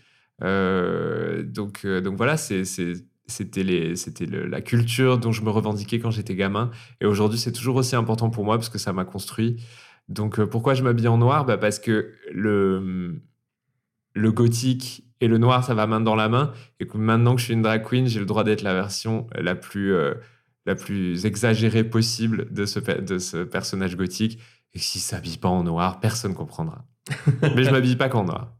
Speaker 1: Euh, donc, voilà, c'était la culture dont je me revendiquais quand j'étais gamin. Et aujourd'hui, c'est toujours aussi important pour moi parce que ça m'a construit. Donc pourquoi je m'habille en noir? Bah Parce que le gothique et le noir, ça va main dans la main. Et que maintenant que je suis une drag queen, j'ai le droit d'être la version la plus, euh, la plus exagérée possible de ce, de ce personnage gothique. Et s'il s'habille pas en noir, personne comprendra. Mais je m'habille pas qu'en noir,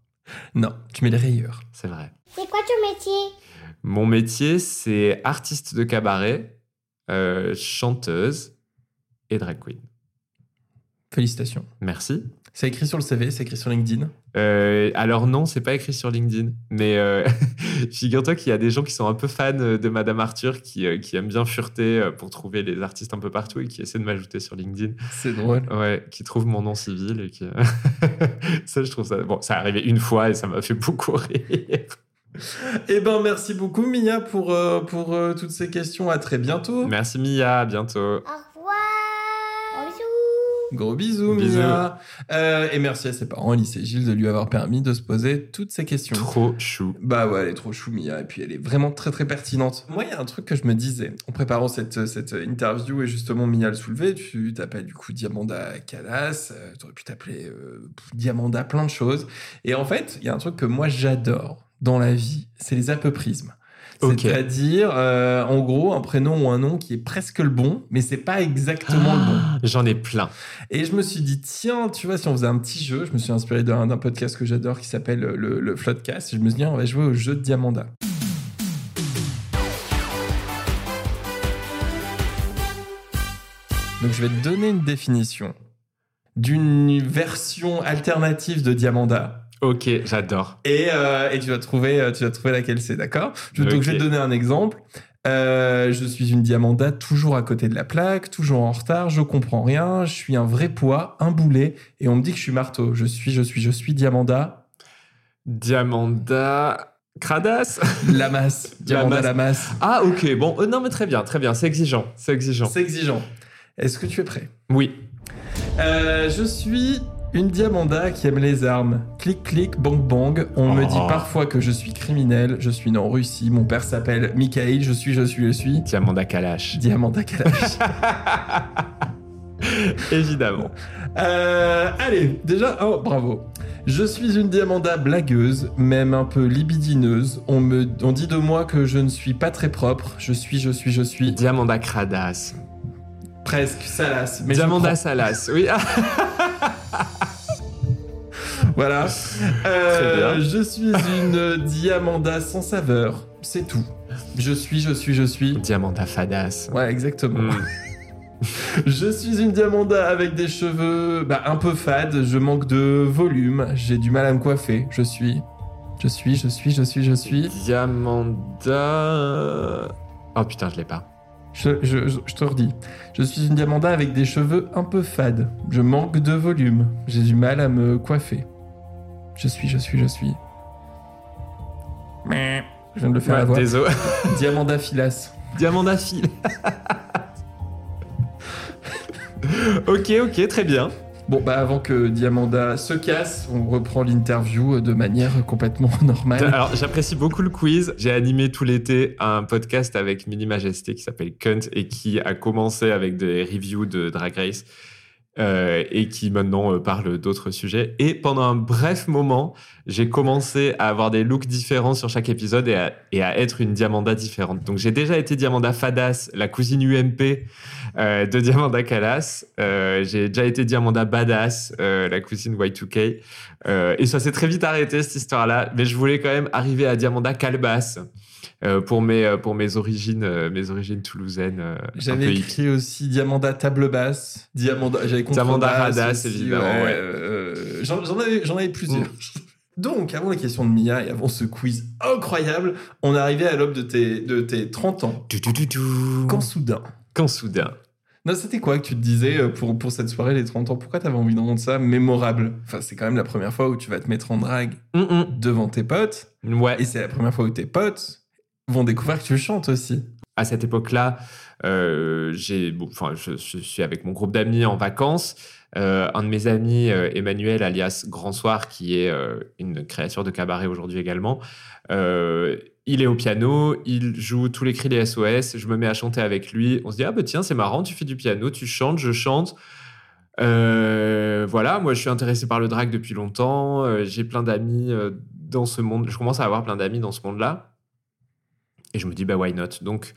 Speaker 3: Non, tu mets les rayures.
Speaker 1: c'est vrai.
Speaker 2: C'est quoi ton métier?
Speaker 1: Mon métier, c'est artiste de cabaret, euh, chanteuse et drag queen.
Speaker 3: Félicitations.
Speaker 1: Merci.
Speaker 3: C'est écrit sur le CV, c'est écrit sur LinkedIn.
Speaker 1: Euh, alors non, c'est pas écrit sur LinkedIn, mais euh, figure-toi qu'il y a des gens qui sont un peu fans de Madame Arthur, qui, euh, qui aiment bien fureter pour trouver les artistes un peu partout et qui essaient de m'ajouter sur LinkedIn.
Speaker 3: C'est drôle.
Speaker 1: Ouais, qui trouvent mon nom civil et qui... ça, je trouve ça... Bon, ça est arrivé une fois et ça m'a fait beaucoup rire.
Speaker 3: Eh ben, merci beaucoup, Mia, pour, euh, pour euh, toutes ces questions. À très bientôt.
Speaker 1: Merci Mia, à bientôt.
Speaker 3: Gros bisous,
Speaker 1: Bisous.
Speaker 3: Mia. Euh, et merci à ses parents, Alice et Gilles, de lui avoir permis de se poser toutes ces questions.
Speaker 1: Trop chou.
Speaker 3: Bah ouais, elle est trop chou, Mia, et puis elle est vraiment très très pertinente. Moi, il y a un truc que je me disais en préparant cette, cette interview, et justement, Mia le soulevait, tu t'appelles du coup Diamanda Calas, euh, t'aurais pu t'appeler euh, Diamanda plein de choses. Et en fait, il y a un truc que moi j'adore dans la vie, c'est les apoprismes. C'est-à-dire, euh, en gros, un prénom ou un nom qui est presque le bon, mais c'est pas exactement le bon.
Speaker 1: Ah, J'en ai plein.
Speaker 3: Et je me suis dit, tiens, tu vois, si on faisait un petit jeu, je me suis inspiré d'un d'un podcast que j'adore qui s'appelle le, le Floodcast. Et je me suis dit, on va jouer au jeu de Diamanda. Donc, je vais te donner une définition d'une version alternative de Diamanda.
Speaker 1: Ok, j'adore.
Speaker 3: Et, euh, et tu vas trouver, euh, tu vas trouver laquelle c'est, d'accord? Donc, je vais te donner un exemple. Euh, je suis une Diamanda, toujours à côté de la plaque, toujours en retard, je comprends rien, je suis un vrai poids, un boulet, et on me dit que je suis marteau. Je suis, je suis, je suis Diamanda.
Speaker 1: Diamanda, Cradasse
Speaker 3: Lamas. Diamanda Lamas.
Speaker 1: Ah, ok, bon, euh, non, mais très bien, très bien, c'est exigeant, c'est exigeant.
Speaker 3: C'est exigeant. Est-ce que tu es prêt?
Speaker 1: Oui.
Speaker 3: Euh, Je suis une Diamanda qui aime les armes. Clic, clic, bang, bang. On me
Speaker 1: Oh.
Speaker 3: dit parfois que je suis criminel. Je suis né en Russie. Mon père s'appelle Mikhail. Je suis, je suis, je suis.
Speaker 1: Diamanda Kalash.
Speaker 3: Diamanda Kalash.
Speaker 1: Évidemment.
Speaker 3: Euh, allez, déjà, oh, bravo. Je suis une Diamanda blagueuse, même un peu libidineuse. On me, on dit de moi que je ne suis pas très propre. Je suis, je suis, je suis
Speaker 1: Diamanda Cradasse.
Speaker 3: presque salace. Mais je
Speaker 1: Diamanda Salas, oui.
Speaker 3: Voilà. Euh, je suis une Diamanda sans saveur. C'est tout. Je suis, je suis, je suis.
Speaker 1: Diamanda Fadas.
Speaker 3: Ouais, exactement.
Speaker 1: Mm.
Speaker 3: Je suis une Diamanda avec des cheveux bah, un peu fades. Je manque de volume. J'ai du mal à me coiffer. Je suis. Je suis, je suis, je suis, je suis.
Speaker 1: Diamanda. Oh putain, je l'ai pas.
Speaker 3: Je, je, je- je te redis. Je suis une Diamanda avec des cheveux un peu fades. Je manque de volume. J'ai du mal à me coiffer. Je suis, je suis, je suis. Je viens de le faire à la
Speaker 1: Ouais,
Speaker 3: voix.
Speaker 1: désolé.
Speaker 3: Diamanda Filas.
Speaker 1: Diamanda Phil. ok, ok, très bien.
Speaker 3: Bon, bah avant que Diamanda se casse, on reprend l'interview de manière complètement normale.
Speaker 1: Alors, j'apprécie beaucoup le quiz. J'ai animé tout l'été un podcast avec Mini Majesté qui s'appelle Cunt et qui a commencé avec des reviews de Drag Race euh, et qui maintenant euh, parle d'autres sujets. Et pendant un bref moment, j'ai commencé à avoir des looks différents sur chaque épisode et à, et à être une Diamanda différente. Donc, j'ai déjà été Diamanda Fadas, la cousine UMP euh, de Diamanda Calas. Euh, j'ai déjà été Diamanda Badass, euh, la cousine Y2K. Euh, et ça s'est très vite arrêté cette histoire-là, mais je voulais quand même arriver à Diamanda Calbas euh, pour mes euh, pour mes origines euh, mes origines toulousaines. euh,
Speaker 3: J'avais écrit aussi Diamanda table basse, Diamanda, j'avais
Speaker 1: Diamanda
Speaker 3: aussi,
Speaker 1: évidemment, ouais.
Speaker 3: J'en j'en avais, j'en avais plusieurs.
Speaker 1: Mm.
Speaker 3: Donc, avant la question de Mia et avant ce quiz incroyable, on est arrivé à l'aube de tes, de tes 30 ans.
Speaker 1: Du, du, du, du.
Speaker 3: Quand soudain.
Speaker 1: Quand soudain.
Speaker 3: Non, c'était quoi que tu te disais pour, pour cette soirée, les 30 ans? Pourquoi t'avais envie de rendre ça mémorable? Enfin, c'est quand même la première fois où tu vas te mettre en drague
Speaker 1: Hum,
Speaker 3: devant tes potes.
Speaker 1: Ouais.
Speaker 3: Et c'est la première fois où tes potes vont découvrir que tu chantes aussi.
Speaker 1: à cette époque-là, euh, j'ai, bon, je, je suis avec mon groupe d'amis en vacances. Euh, un de mes amis, euh, Emmanuel, alias Grand Soir, qui est une créature de cabaret aujourd'hui également, il est au piano, il joue tous les cris des SOS. Je me mets à chanter avec lui. On se dit ah bah tiens c'est marrant, tu fais du piano, tu chantes, je chante. Voilà, moi je suis intéressé par le drag depuis longtemps. J'ai plein d'amis dans ce monde. Je commence à avoir plein d'amis dans ce monde-là. Et je me dis bah why not? Donc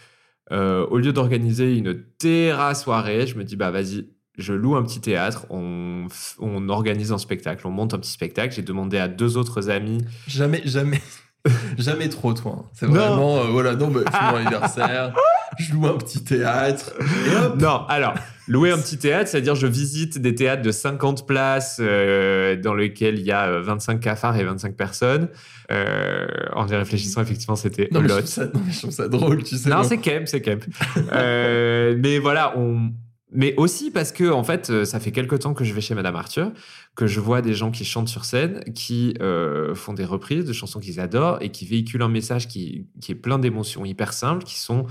Speaker 1: euh, au lieu d'organiser une terrasse soirée, je me dis bah vas-y, je loue un petit théâtre, on, on organise un spectacle, on monte un petit spectacle. J'ai demandé à deux autres amis.
Speaker 3: Jamais, jamais, jamais trop, toi. hein. C'est vraiment, euh, voilà, non, mais c'est mon anniversaire, je loue un petit théâtre, et hop
Speaker 1: Non, alors, louer un petit théâtre, c'est-à-dire je visite des théâtres de 50 places euh, dans lesquels il y a euh, 25 cafards et 25 personnes. Euh, en y réfléchissant, effectivement, c'était
Speaker 3: non, mais je
Speaker 1: lot.
Speaker 3: trouve ça, non, mais je trouve ça drôle, tu sais.
Speaker 1: Non, c'est Kemp, c'est Kemp. Euh, mais voilà, on. Mais aussi parce que, en fait, euh, ça fait quelques temps que je vais chez Madame Arthur, que je vois des gens qui chantent sur scène, qui euh, font des reprises de chansons qu'ils adorent et qui véhiculent un message qui, qui est plein d'émotions hyper simples, qui sont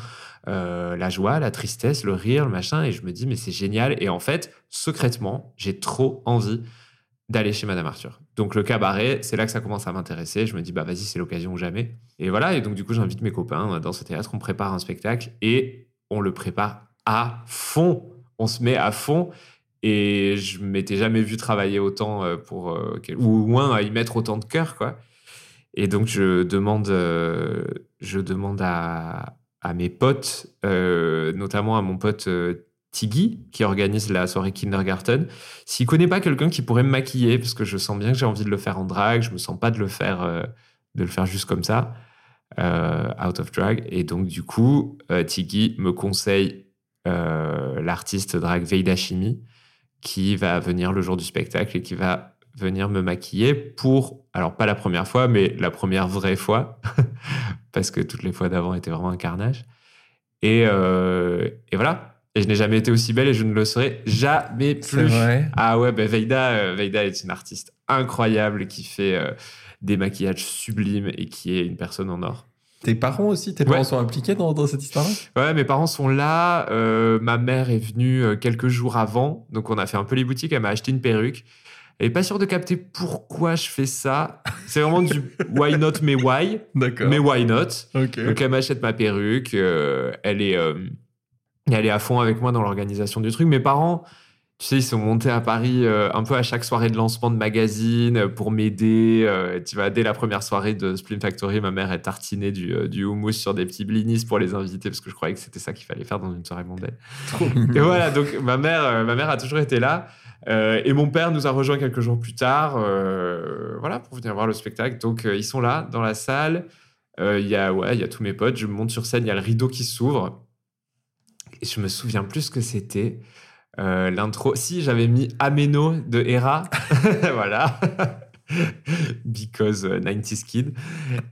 Speaker 1: euh, la joie, la tristesse, le rire, le machin. Et je me dis, mais c'est génial. Et en fait, secrètement, j'ai trop envie d'aller chez Madame Arthur. Donc le cabaret, c'est là que ça commence à m'intéresser. Je me dis, bah vas-y, c'est l'occasion ou jamais. Et voilà, et donc du coup, j'invite mes copains dans ce théâtre, on prépare un spectacle et on le prépare à fond. On se met à fond. Et je m'étais jamais vu travailler autant euh, pour... euh, ou moins à y mettre autant de cœur, quoi. Et donc je demande, euh, je demande à, à mes potes, euh, notamment à mon pote euh, Tiggy, qui organise la soirée Kindergarten, s'il connaît pas quelqu'un qui pourrait me maquiller, parce que je sens bien que j'ai envie de le faire en drag, je me sens pas de le faire, euh, de le faire juste comme ça, out of drag. Et donc, du coup, Tiggy me conseille l'artiste drag Veida Chimi, qui va venir le jour du spectacle et qui va venir me maquiller pour, alors pas la première fois, mais la première vraie fois, parce que toutes les fois d'avant étaient vraiment un carnage. Et, euh, et voilà. Et je n'ai jamais été aussi belle et je ne le serai jamais plus.
Speaker 3: vrai.
Speaker 1: Ah ouais, ben Veida, euh, Veida est une artiste incroyable qui fait euh, des maquillages sublimes et qui est une personne en or.
Speaker 3: Tes parents aussi, tes
Speaker 1: Ouais.
Speaker 3: parents sont impliqués dans, dans cette histoire-là?
Speaker 1: Ouais, mes parents sont là. euh, ma mère est venue quelques jours avant, donc on a fait un peu les boutiques. Elle m'a acheté une perruque. Elle est pas sûre de capter pourquoi je fais ça. C'est vraiment du why not, mais why.
Speaker 3: D'accord.
Speaker 1: Mais why not?
Speaker 3: Ok.
Speaker 1: Donc elle m'achète ma perruque. euh, elle est, euh, elle est à fond avec moi dans l'organisation du truc. Mes parents, tu sais, ils sont montés à Paris euh, un peu à chaque soirée de lancement de magazine pour m'aider. tu vois, dès la première soirée de Splint Factory, ma mère est tartinée du, du houmous sur des petits blinis pour les inviter parce que je croyais que c'était ça qu'il fallait faire dans une soirée mondaine. Et voilà, donc ma mère, ma mère a toujours été là. Euh, et mon père nous a rejoints quelques jours plus tard, euh, voilà, pour venir voir le spectacle. Donc euh, ils sont là dans la salle. Il y a, ouais, il y a tous mes potes. Je monte sur scène, il y a le rideau qui s'ouvre. Et je me souviens plus ce que c'était. L'intro. Si j'avais mis Ameno de Hera, voilà. Because euh, 90s kid.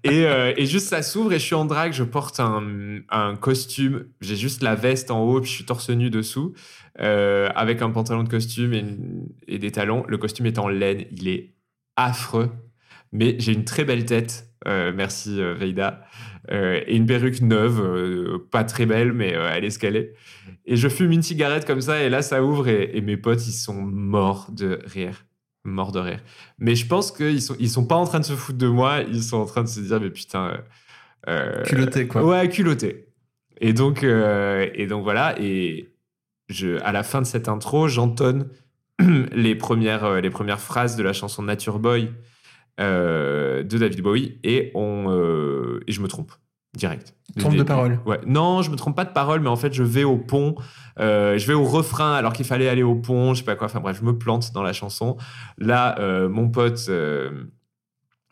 Speaker 1: Et, euh, et juste ça s'ouvre et je suis en drague, je porte un, costume, j'ai juste la veste en haut, puis je suis torse nu dessous, euh, avec un pantalon de costume et, des talons. Le costume est en laine, il est affreux, mais j'ai une très belle tête, euh, merci euh, Veida, Euh, et une perruque neuve, euh, pas très belle, mais euh, elle est ce qu'elle est. Et je fume une cigarette comme ça, et là ça ouvre, et mes potes, ils sont morts de rire. Morts de rire. Mais je pense qu'ils sont, ils sont pas en train de se foutre de moi, ils sont en train de se dire, mais putain. euh, euh,
Speaker 3: Culotté, quoi.
Speaker 1: Ouais, culotté. Et donc, euh, et donc voilà, et je, à la fin de cette intro, j'entonne les premières, euh, les premières phrases de la chanson Nature Boy euh, de David Bowie, et, on, et je me trompe, direct.
Speaker 3: Trompe de parole.
Speaker 1: Ouais. Non, je me trompe pas de parole, mais en fait, je vais au pont, euh, je vais au refrain alors qu'il fallait aller au pont, je sais pas quoi. Enfin bref, je me plante dans la chanson. Là, euh, mon pote euh,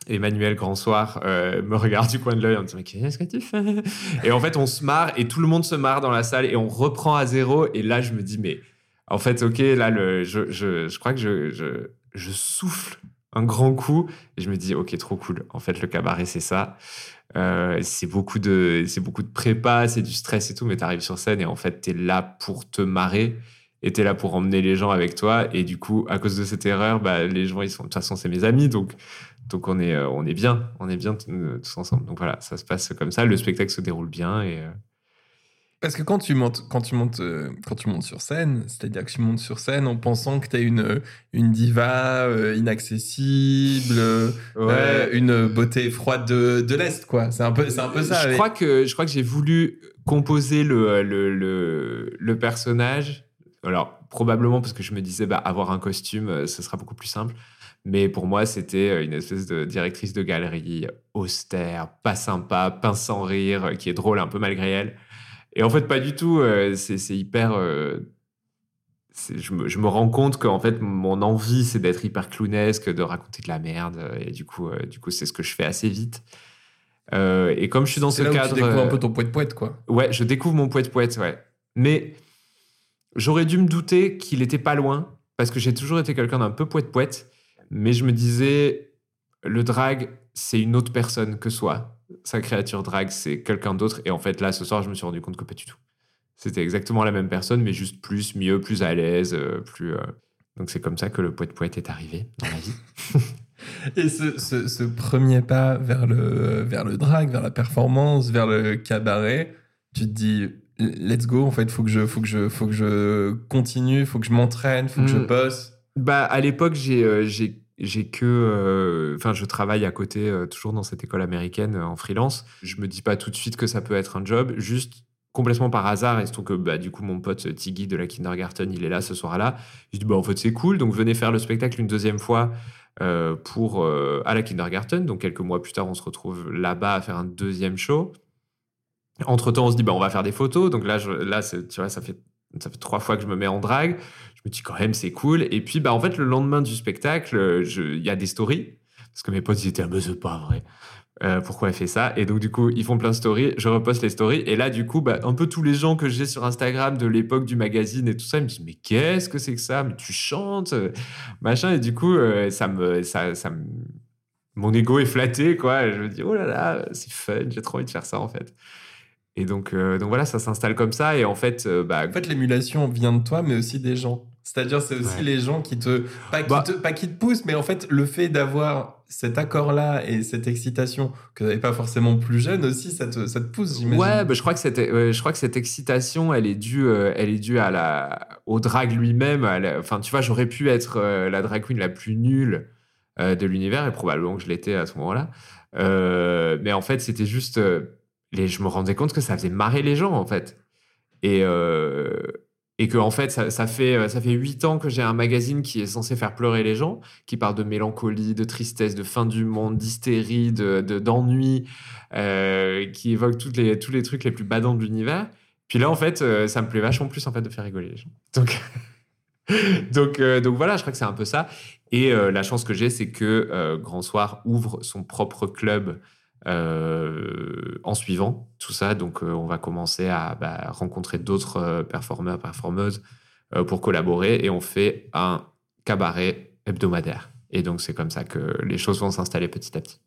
Speaker 1: Emmanuel Grandsoir euh, me regarde du coin de l'œil en me disant Mais qu'est-ce que tu fais? Et en fait, on se marre et tout le monde se marre dans la salle et on reprend à zéro. Et là, je me dis Mais en fait, ok, là, le, je, je, je crois que je, je, je souffle un grand coup et je me dis Ok, trop cool. En fait, le cabaret, c'est ça. Euh, c'est beaucoup de c'est beaucoup de prépa, c'est du stress et tout, mais tu arrives sur scène et en fait, tu es là pour te marrer et tu es là pour emmener les gens avec toi. Et du coup, à cause de cette erreur, bah, les gens, ils sont, de toute façon, c'est mes amis, donc, donc on, est, euh, on est bien, on est bien euh, tous ensemble. Donc voilà, ça se passe comme ça, le spectacle se déroule bien et. Euh,
Speaker 3: Parce que quand tu montes, quand tu montes, euh, quand tu montes sur scène, c'est-à-dire que tu montes sur scène en pensant que tu es une, une diva euh, inaccessible, euh, une beauté froide de, de l'Est, quoi. C'est un peu, c'est un peu ça.
Speaker 1: Je
Speaker 3: mais-
Speaker 1: crois que, je crois que j'ai voulu composer le, le, le, le personnage. Alors, probablement parce que je me disais, bah, avoir un costume, euh, ce sera beaucoup plus simple. Mais pour moi, c'était euh, une espèce de directrice de galerie austère, pas sympa, pince sans rire, euh, qui est drôle un peu malgré elle. Et en fait, pas du tout. euh, C'est hyper. euh, je, me, je me rends compte qu'en fait, mon envie, c'est d'être hyper clownesque, de raconter de la merde. Et du coup, euh, du coup c'est ce que je fais assez vite. Et comme je suis dans ce
Speaker 3: où
Speaker 1: cadre.
Speaker 3: tu découvres un peu ton poète-poète, quoi.
Speaker 1: Ouais, je découvre mon poète poète, ouais. Mais j'aurais dû me douter qu'il était pas loin, parce que j'ai toujours été quelqu'un d'un peu poète poète. Mais je me disais, le drag, c'est une autre personne que soi. Sa créature drag, c'est quelqu'un d'autre. Et en fait, là, ce soir, je me suis rendu compte que pas du tout. C'était exactement la même personne, mais juste plus, mieux, plus à l'aise, euh, plus. euh, Donc c'est comme ça que le poète poète est arrivé dans ma vie.
Speaker 3: Et ce, ce- ce premier pas vers le, vers le drag, vers la performance, vers le cabaret, tu te dis, let's go, en fait, faut que je, faut que je, faut que je continue, faut que je m'entraîne, faut que je
Speaker 1: Mm.
Speaker 3: bosse.
Speaker 1: Bah, à l'époque, j'ai euh, j'ai j'ai que. euh, Enfin, je travaille à côté, euh, toujours dans cette école américaine euh, en freelance. Je me dis pas tout de suite que ça peut être un job, juste complètement par hasard. Et trouve que, bah, du coup, mon pote Tiggy de la kindergarten, il est là ce soir-là. Je dis, bah, en fait, c'est cool. Donc, venez faire le spectacle une deuxième fois pour, à la kindergarten. Donc, quelques mois plus tard, on se retrouve là-bas à faire un deuxième show. Entre temps, on se dit, bah, on va faire des photos. Donc là, là tu vois, ça fait, ça fait trois fois que je me mets en drague. Je me dis, quand même, c'est cool. Et puis, bah, en fait, le lendemain du spectacle, il y a des stories. Parce que mes potes, ils étaient, ah, mais c'est pas vrai. Euh, pourquoi elle fait ça? Et donc, du coup, ils font plein de stories. Je reposte les stories. Et là, du coup, bah, un peu tous les gens que j'ai sur Instagram de l'époque du magazine et tout ça, ils me disent, mais qu'est-ce que c'est que ça? Mais tu chantes Machin. Et du coup, euh, ça me. Ça, ça Mon ego est flatté, quoi. Je me dis, oh là là, c'est fun, j'ai trop envie de faire ça, en fait. Et donc, euh, donc voilà, ça s'installe comme ça. Et en fait, bah,
Speaker 3: En fait, l'émulation vient de toi, mais aussi des gens. C'est-à-dire, c'est aussi
Speaker 1: Ouais.
Speaker 3: les gens qui te pas, qui
Speaker 1: Bah-
Speaker 3: te pas qui te poussent, mais en fait, le fait d'avoir cet accord-là et cette excitation que vous n'avez pas forcément plus jeune aussi, ça te, ça te pousse, j'imagine.
Speaker 1: Ouais, bah, je crois que cette, je crois que cette excitation, elle est due, euh, elle est due à la, au drag lui-même. Enfin, tu vois, j'aurais pu être euh, la drag queen la plus nulle euh, de l'univers et probablement que je l'étais à ce moment-là. Mais en fait, c'était juste, les, je me rendais compte que ça faisait marrer les gens en fait, et et que en fait, ça, fait euh, ça fait huit ans que j'ai un magazine qui est censé faire pleurer les gens, qui parle de mélancolie, de tristesse, de fin du monde, d'hystérie, de de- d'ennui euh, qui évoque les, tous les trucs les plus badants de l'univers. Puis là, en fait, euh, ça me plaît vachement plus en fait de faire rigoler les gens. Donc, donc, donc voilà, je crois que c'est un peu ça. Et la chance que j'ai, c'est que Grand Soir ouvre son propre club euh, en suivant tout ça. Donc, euh, on va commencer à bah, rencontrer d'autres euh, performeurs, performeuses euh, pour collaborer et on fait un cabaret hebdomadaire. Et donc, c'est comme ça que les choses vont s'installer petit à petit.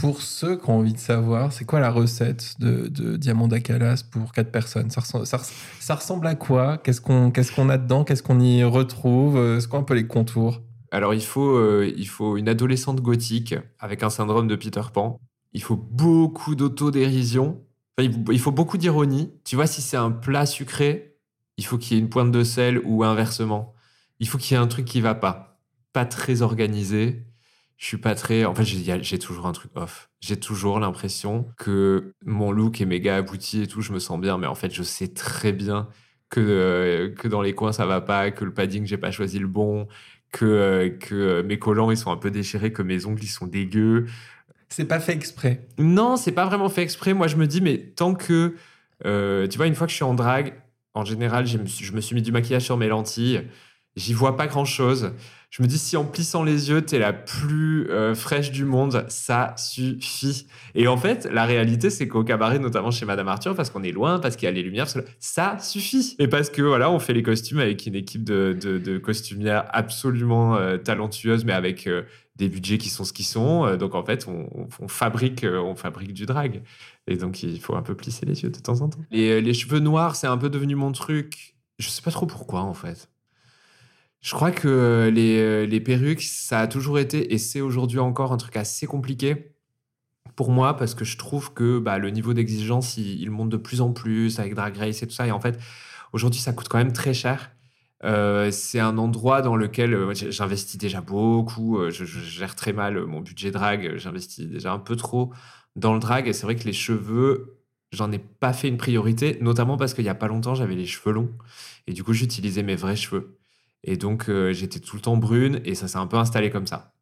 Speaker 3: Pour ceux qui ont envie de savoir, c'est quoi la recette de, de Diamant d'Acalas pour quatre personnes? Ça ressemble, ça, res- ça ressemble à quoi? Qu'est-ce qu'on qu'est-ce qu'on a dedans? Qu'est-ce qu'on y retrouve? C'est quoi un peu les contours?
Speaker 1: Alors, il faut, euh, il faut une adolescente gothique avec un syndrome de Peter Pan. Il faut beaucoup d'autodérision. Enfin, il, faut beaucoup d'ironie. Tu vois, si c'est un plat sucré, il faut qu'il y ait une pointe de sel ou inversement. Il faut qu'il y ait un truc qui va pas. Pas très organisé. Je suis pas très. En fait, j'ai toujours un truc off. J'ai toujours l'impression que mon look est méga abouti et tout. Je me sens bien, mais en fait, je sais très bien que, euh, que dans les coins ça va pas, que le padding j'ai pas choisi le bon, que, euh, que euh, mes collants ils sont un peu déchirés, que mes ongles ils sont dégueux.
Speaker 3: C'est pas fait exprès.
Speaker 1: Non, c'est pas vraiment fait exprès. Moi, je me dis, mais tant que. euh, tu vois, une fois que je suis en drague, en général, je me suis, mis du maquillage sur mes lentilles. J'y vois pas grand chose. Je me dis, si en plissant les yeux, t'es la plus euh, fraîche du monde, ça suffit. Et en fait, la réalité, c'est qu'au cabaret, notamment chez Madame Arthur, parce qu'on est loin, parce qu'il y a les lumières, ça suffit. Et parce que voilà, on fait les costumes avec une équipe de, costumières absolument euh, talentueuses, mais avec euh, des budgets qui sont ce qu'ils sont. Donc en fait, on, fabrique, on fabrique du drag. Et donc il faut un peu plisser les yeux de temps en temps. Les, les cheveux noirs, c'est un peu devenu mon truc. Je sais pas trop pourquoi en fait. Je crois que les, euh, les perruques, ça a toujours été et c'est aujourd'hui encore un truc assez compliqué pour moi parce que je trouve que bah, le niveau d'exigence il, monte de plus en plus avec Drag Race et tout ça. Et en fait, aujourd'hui, ça coûte quand même très cher. Euh, c'est un endroit dans lequel euh, j'investis déjà beaucoup. je, gère très mal mon budget drag. J'investis déjà un peu trop dans le drag. Et c'est vrai que les cheveux, j'en ai pas fait une priorité, notamment parce qu'il y a pas longtemps, j'avais les cheveux longs. Et du coup, j'utilisais mes vrais cheveux. Et donc, euh, j'étais tout le temps brune et ça s'est un peu installé comme ça.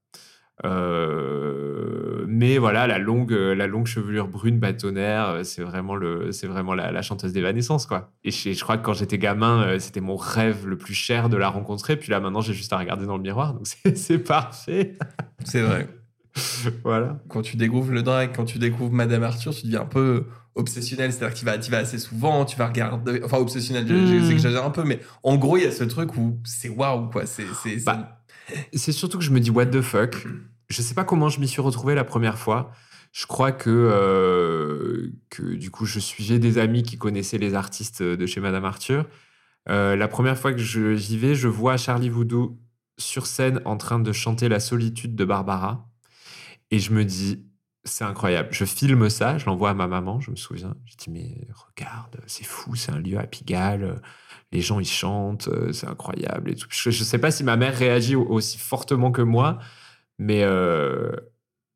Speaker 1: Euh, mais voilà, la longue, euh, la longue chevelure brune bâtonnaire, euh, c'est vraiment, le, c'est vraiment la, la chanteuse d'Evanescence, quoi. Et je, je crois que quand j'étais gamin, c'était mon rêve le plus cher de la rencontrer. Puis là, maintenant, j'ai juste à regarder dans le miroir, donc c'est, c'est parfait.
Speaker 3: C'est vrai.
Speaker 1: voilà.
Speaker 3: Quand tu découvres le drag, quand tu découvres Madame Arthur, tu deviens un peu obsessionnel. C'est-à-dire que tu vas, tu vas assez souvent, tu vas regarder. Enfin, obsessionnel, je- je-
Speaker 1: Mm.
Speaker 3: j'exagère un peu, mais en gros, il y a ce truc où c'est waouh, quoi. C'est. c'est- c'est-
Speaker 1: Bah, C'est surtout que je me dis what the fuck? Je sais pas comment je m'y suis retrouvé la première fois. Je crois que, euh, que du coup, je suivais des amis qui connaissaient les artistes de chez Madame Arthur. Euh, la première fois que j'y vais, je vois Charlie Voodoo sur scène en train de chanter La solitude de Barbara. Et je me dis, c'est incroyable. Je filme ça, je l'envoie à ma maman, je me souviens. Je dis, mais regarde, c'est fou, c'est un lieu à Pigalle. Les gens, ils chantent, euh, c'est incroyable. Et tout. Je ne sais pas si ma mère réagit au- aussi fortement que moi, mais, euh,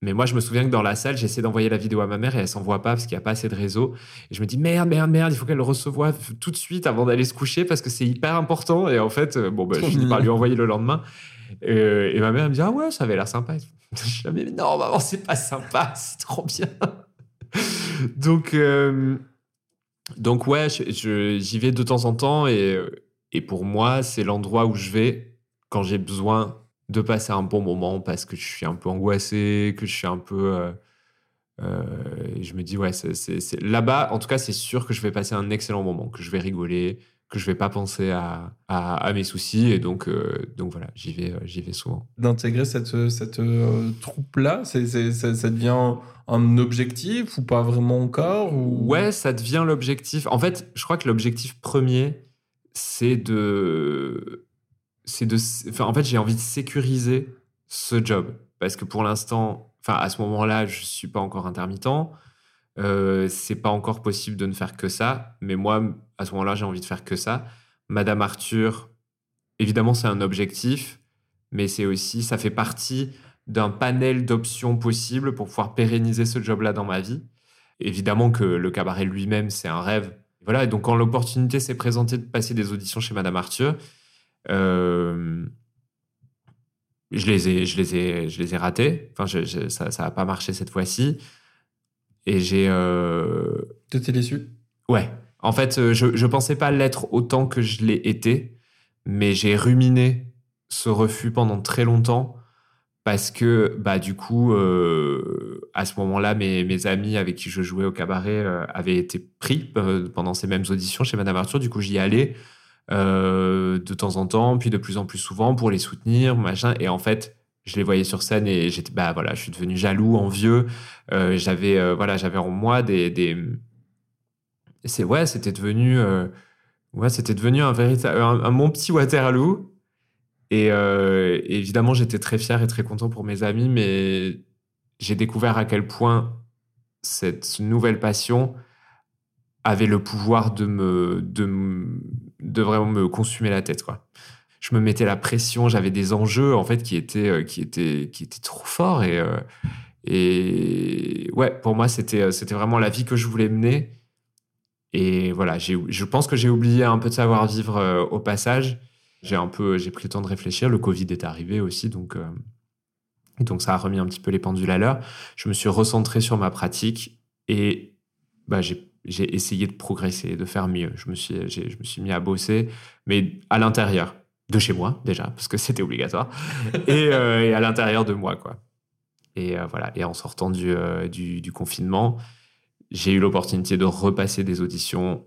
Speaker 1: mais moi, je me souviens que dans la salle, j'essaie d'envoyer la vidéo à ma mère et elle s'envoie pas parce qu'il n'y a pas assez de réseau. Et je me dis, merde, merde, merde, il faut qu'elle le reçoive tout de suite avant d'aller se coucher parce que c'est hyper important. Et en fait, euh, bon, bah, je finis par lui envoyer le lendemain. Et ma mère me dit, ah ouais, ça avait l'air sympa. Je mais non, maman, c'est pas sympa, c'est trop bien. donc, euh, donc ouais, j'y vais de temps en temps et, et pour moi, c'est l'endroit où je vais quand j'ai besoin de passer un bon moment parce que je suis un peu angoissé, que je suis un peu. euh, euh, je me dis, ouais, c'est- là-bas, en tout cas, c'est sûr que je vais passer un excellent moment, que je vais rigoler, que je vais pas penser à, à, à mes soucis. Et donc, euh, donc voilà, j'y vais, euh, j'y vais souvent.
Speaker 3: D'intégrer cette, cette euh, troupe-là, c'est, c'est- ça, devient un objectif ou pas vraiment encore ou...
Speaker 1: Ouais, ça devient l'objectif. En fait, je crois que l'objectif premier, c'est de c'est de. Enfin, en fait, j'ai envie de sécuriser ce job. Parce que pour l'instant, enfin, à ce moment-là, je suis pas encore intermittent. Euh, c'est pas encore possible de ne faire que ça. Mais moi, à ce moment-là, j'ai envie de faire que ça. Madame Arthur, évidemment, c'est un objectif, mais c'est aussi, ça fait partie d'un panel d'options possibles pour pouvoir pérenniser ce job-là dans ma vie. Évidemment que le cabaret lui-même, c'est un rêve. Voilà, et donc quand l'opportunité s'est présentée de passer des auditions chez Madame Arthur, euh, je les ai, je les ai, je les ai ratés. Enfin, ça, ça a pas marché cette fois-ci. Et j'ai. Euh...
Speaker 3: T'étais déçu?
Speaker 1: Ouais. En fait, euh, je, je pensais pas l'être autant que je l'ai été, mais j'ai ruminé ce refus pendant très longtemps parce que, bah, du coup, euh, à ce moment-là, mes, amis avec qui je jouais au cabaret euh, avaient été pris pendant ces mêmes auditions chez Madame Arthur. Du coup, j'y allais de temps en temps, puis de plus en plus souvent pour les soutenir, machin. Et en fait, je les voyais sur scène et j'étais bah voilà je suis devenu jaloux envieux j'avais voilà j'avais en moi des... c'est ouais c'était devenu euh, ouais c'était devenu un véritable un, mon petit Waterloo. Et, évidemment j'étais très fier et très content pour mes amis mais j'ai découvert à quel point cette nouvelle passion avait le pouvoir de me de, de vraiment me consumer la tête quoi. Je me mettais la pression, j'avais des enjeux en fait qui étaient euh, qui étaient qui étaient trop forts. Et euh, et ouais pour moi c'était euh, c'était vraiment la vie que je voulais mener et voilà j'ai je pense que j'ai oublié un peu de savoir vivre au passage j'ai un peu j'ai pris le temps de réfléchir le Covid est arrivé aussi donc donc ça a remis un petit peu les pendules à l'heure je me suis recentré sur ma pratique et bah j'ai j'ai essayé de progresser, de faire mieux. Je me suis, je me suis mis à bosser, mais à l'intérieur de chez moi déjà, parce que c'était obligatoire, euh, et, à l'intérieur de moi, quoi. Et euh, voilà. Et en sortant euh, du, du, confinement, j'ai eu l'opportunité de repasser des auditions.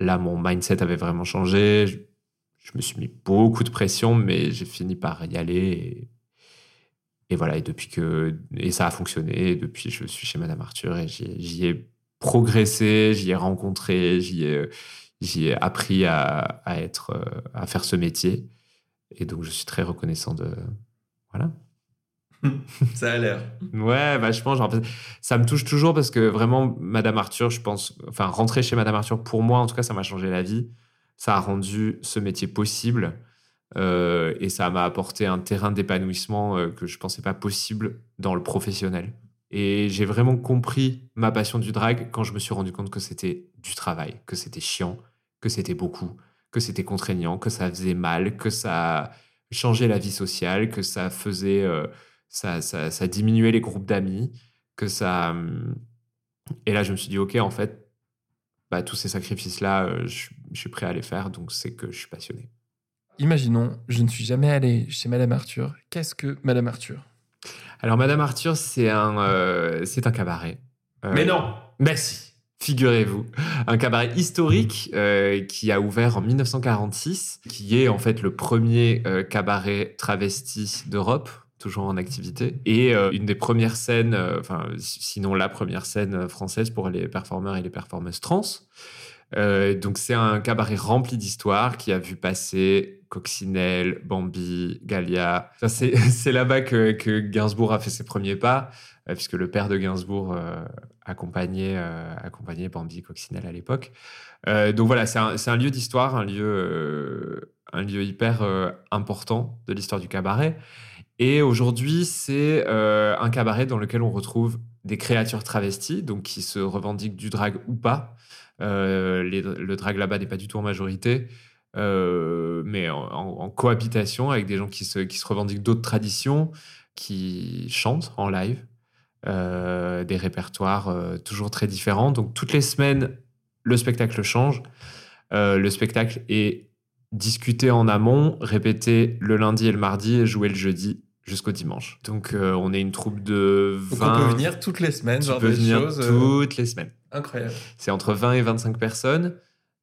Speaker 1: Là, mon mindset avait vraiment changé. Je, me suis mis beaucoup de pression, mais j'ai fini par y aller. Et, voilà. Et depuis que et ça a fonctionné. Depuis, je suis chez Madame Arthur et j'y ai progressé, j'y ai rencontré, j'y ai, ai appris à, à être, à faire ce métier. Et donc, je suis très reconnaissant de. Voilà.
Speaker 3: ça a l'air.
Speaker 1: Ouais, vachement. Genre, ça me touche toujours parce que vraiment, Madame Arthur, je pense. Enfin, rentrer chez Madame Arthur, pour moi, en tout cas, ça m'a changé la vie. Ça a rendu ce métier possible. Euh, et ça m'a apporté un terrain d'épanouissement euh, que je pensais pas possible dans le professionnel. Et j'ai vraiment compris ma passion du drag quand je me suis rendu compte que c'était du travail, que c'était chiant, que c'était beaucoup, que c'était contraignant, que ça faisait mal, que ça changeait la vie sociale, que ça faisait, euh, ça, ça, ça, diminuait les groupes d'amis, que ça. Et là, je me suis dit, ok, en fait, bah, tous ces sacrifices-là, euh, je, suis prêt à les faire, donc c'est que je suis passionné.
Speaker 3: Imaginons, je ne suis jamais allé chez Madame Arthur. Qu'est-ce que Madame Arthur?
Speaker 1: Alors, Madame Arthur, c'est un, euh, c'est un cabaret.
Speaker 3: Mais non
Speaker 1: Merci figurez-vous. Un cabaret historique euh, qui a ouvert en 1946, qui est en fait le premier euh, cabaret travesti d'Europe toujours en activité et euh, une des premières scènes, enfin sinon la première scène française pour les performeurs et les performeuses trans. donc c'est un cabaret rempli d'histoires qui a vu passer Coccinelle, Bambi, Galia. c'est là-bas que, que, Gainsbourg a fait ses premiers pas, puisque le père de Gainsbourg accompagné, euh, accompagné Bambi Coccinelle à l'époque. Euh, donc voilà, c'est un, un, lieu d'histoire, un lieu, euh, un lieu hyper important de l'histoire du cabaret. Et aujourd'hui, c'est un cabaret dans lequel on retrouve des créatures travesties, donc qui se revendiquent du drag ou pas. le drag là-bas n'est pas du tout en majorité, mais en, cohabitation avec des gens qui se, qui se revendiquent d'autres traditions, qui chantent en live, euh, des répertoires euh, toujours très différents. Donc toutes les semaines, le spectacle change. Euh, le spectacle est discuté en amont, répété le lundi et le mardi et joué le jeudi jusqu'au dimanche. Donc on est une troupe de 20...
Speaker 3: Donc on peut venir toutes les semaines,
Speaker 1: tu peux venir toutes les semaines.
Speaker 3: Incroyable.
Speaker 1: C'est entre 20 et 25 personnes.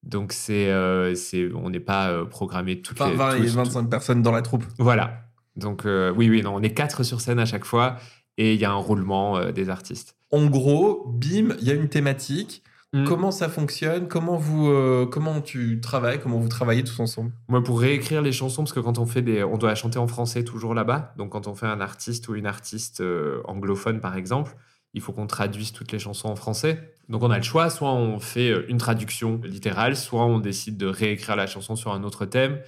Speaker 1: Donc c'est, c'est, on n'est pas programmé toutes
Speaker 3: enfin,
Speaker 1: les...
Speaker 3: 20 et 25 personnes dans la troupe.
Speaker 1: Voilà. Donc oui, oui, non, on est quatre sur scène à chaque fois et il y a un roulement euh, des artistes.
Speaker 3: En gros, bim, il y a une thématique.
Speaker 1: Mm.
Speaker 3: Comment ça fonctionne? Comment vous, euh, comment tu travailles? Comment vous travaillez tous ensemble?
Speaker 1: Moi, pour réécrire les chansons, parce que quand on fait des, on doit chanter en français toujours là-bas. Donc, quand on fait un artiste ou une artiste euh, anglophone, par exemple, il faut qu'on traduise toutes les chansons en français. Donc, on a le choix. Soit on fait euh, une traduction littérale, soit on décide de réécrire la chanson sur un autre thème.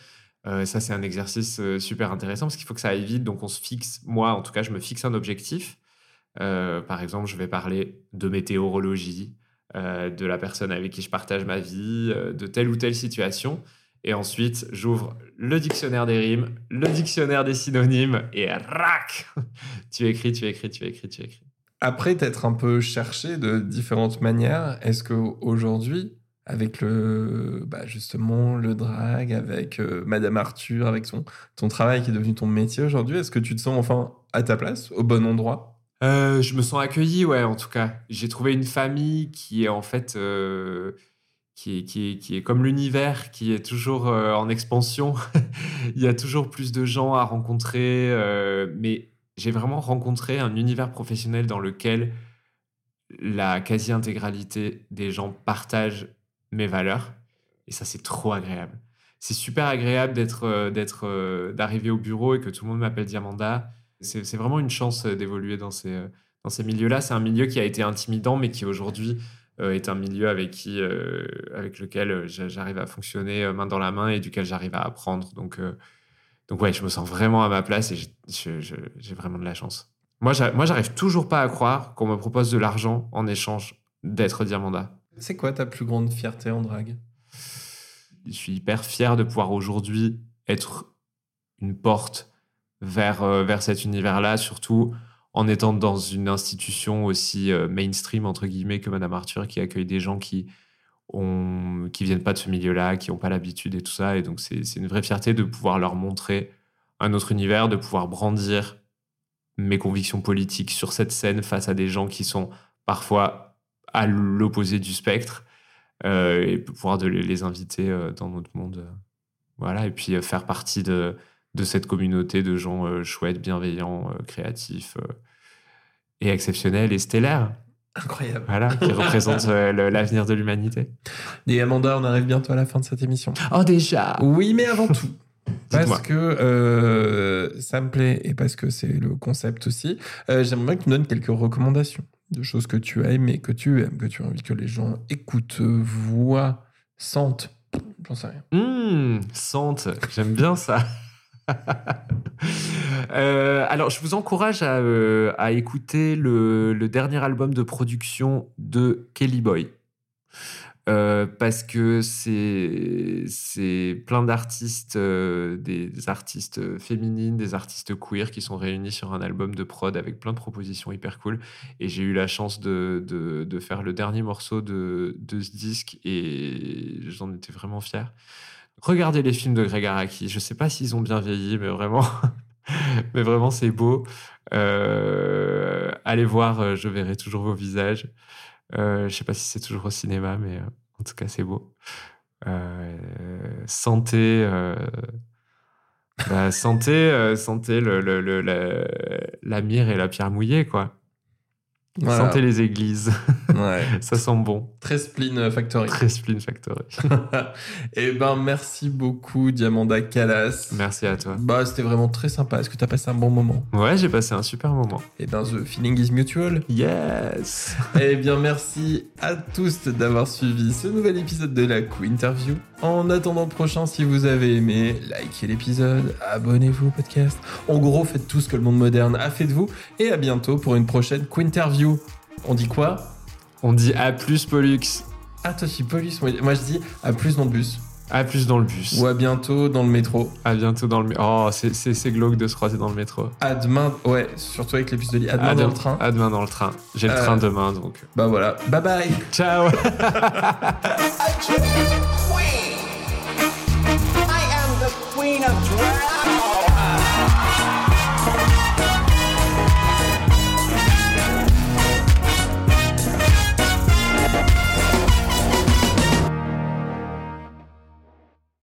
Speaker 1: Euh, ça, c'est un exercice super intéressant parce qu'il faut que ça aille vite. Donc, on se fixe. Moi, en tout cas, je me fixe un objectif. Par exemple, je vais parler de météorologie, euh, de la personne avec qui je partage ma vie, euh, de telle ou telle situation. Et ensuite, j'ouvre le dictionnaire des rimes, le dictionnaire des synonymes, et rac Tu écris, tu écris, tu écris, tu écris.
Speaker 3: Après t'être un peu cherché de différentes manières, est-ce que aujourd'hui, avec le, bah justement le drag, avec euh, Madame Arthur, avec son, ton travail qui est devenu ton métier aujourd'hui, est-ce que tu te sens enfin à ta place, au bon endroit?
Speaker 1: Euh, je me sens accueilli, ouais, en tout cas. J'ai trouvé une famille qui est en fait. euh, qui, est, qui, est, qui est comme l'univers, qui est toujours euh, en expansion. Il y a toujours plus de gens à rencontrer. mais j'ai vraiment rencontré un univers professionnel dans lequel la quasi-intégralité des gens partagent mes valeurs. Et ça, c'est trop agréable. C'est super agréable d'être, d'être, d'arriver au bureau et que tout le monde m'appelle Diamanda. C'est vraiment une chance euh, d'évoluer dans ces, euh, dans ces milieux-là. C'est un milieu qui a été intimidant, mais qui aujourd'hui euh, est un milieu avec, qui, avec lequel j'a- j'arrive à fonctionner main dans la main et duquel j'arrive à apprendre. Donc, donc ouais, je me sens vraiment à ma place et j'ai- vraiment de la chance. Moi, j'arrive toujours pas à croire qu'on me propose de l'argent en échange d'être Diamanda.
Speaker 3: C'est quoi ta plus grande fierté en drague?
Speaker 1: Je suis hyper fier de pouvoir aujourd'hui être une porte vers, euh, vers cet univers-là, surtout en étant dans une institution aussi euh, mainstream, entre guillemets, que Madame Arthur, qui accueille des gens qui ont, qui viennent pas de ce milieu-là, qui n'ont pas l'habitude et tout ça. Et donc, c'est une vraie fierté de pouvoir leur montrer un autre univers, de pouvoir brandir mes convictions politiques sur cette scène face à des gens qui sont parfois à l'opposé du spectre euh, et pouvoir de les, inviter euh, dans notre monde. voilà, et puis faire partie de, de cette communauté de gens euh, chouettes, bienveillants, euh, créatifs euh, et exceptionnels et stellaires,
Speaker 3: Incroyable.
Speaker 1: voilà, qui représentent euh, l'avenir de l'humanité.
Speaker 3: Et Amanda, on arrive bientôt à la fin de cette émission.
Speaker 1: Oh, déjà
Speaker 3: Oui, mais avant tout. Parce que euh, ça me plaît et parce que c'est le concept aussi, euh, j'aimerais que tu me donnes quelques recommandations de choses que tu as aimées, que tu aimes, que tu as envie que les gens écoutent, voient, sentent. J'en sais rien.
Speaker 1: Hum, sente, j'aime bien ça. Euh, alors, je vous encourage à, euh, écouter le, dernier album de production de Kelly Boy. Euh, parce que c'est plein d'artistes, des artistes féminines, des artistes queer qui sont réunis sur un album de prod avec plein de propositions hyper cool. Et j'ai eu la chance de faire le dernier morceau de, de ce disque et j'en étais vraiment fier. Regardez les films de Greg Araki. Je sais pas s'ils ont bien vieilli, mais vraiment, c'est beau. Euh, allez voir, euh, je verrai toujours vos visages. Euh, je sais pas si c'est toujours au cinéma, mais euh, en tout cas c'est beau. Santé, bah, santé, la mire et la pierre mouillée quoi.
Speaker 3: Voilà.
Speaker 1: Santé les églises,
Speaker 3: Ouais.
Speaker 1: ça sent bon.
Speaker 3: Très spleen factory.
Speaker 1: Très Spleen Factory.
Speaker 3: Eh ben, merci beaucoup, Diamanda Callas.
Speaker 1: Merci à toi.
Speaker 3: Bah, c'était vraiment très sympa. Est-ce que tu as passé un bon moment?
Speaker 1: Ouais, j'ai passé un super moment.
Speaker 3: Eh ben, the feeling is mutual.
Speaker 1: Yes.
Speaker 3: Eh bien, merci à tous d'avoir suivi ce nouvel épisode de la Queen Interview. En attendant le prochain, si vous avez aimé, likez l'épisode, abonnez-vous au podcast. En gros, faites tout ce que le monde moderne a fait de vous. Et à bientôt pour une prochaine Queen Interview. On dit quoi?
Speaker 1: On dit à plus Pollux.
Speaker 3: Ah, toi, tu police. Moi, moi, je dis à plus dans le bus.
Speaker 1: À plus dans le bus.
Speaker 3: Ou à bientôt dans le métro.
Speaker 1: À bientôt dans le. mé- Oh, c'est- glauque de se croiser dans le métro.
Speaker 3: À demain. Ouais, surtout avec les puces de lit. À demain
Speaker 1: À
Speaker 3: dans le train.
Speaker 1: À demain dans le train. J'ai le
Speaker 3: Euh.
Speaker 1: train demain donc.
Speaker 3: Bah voilà. Bye bye.
Speaker 1: Ciao.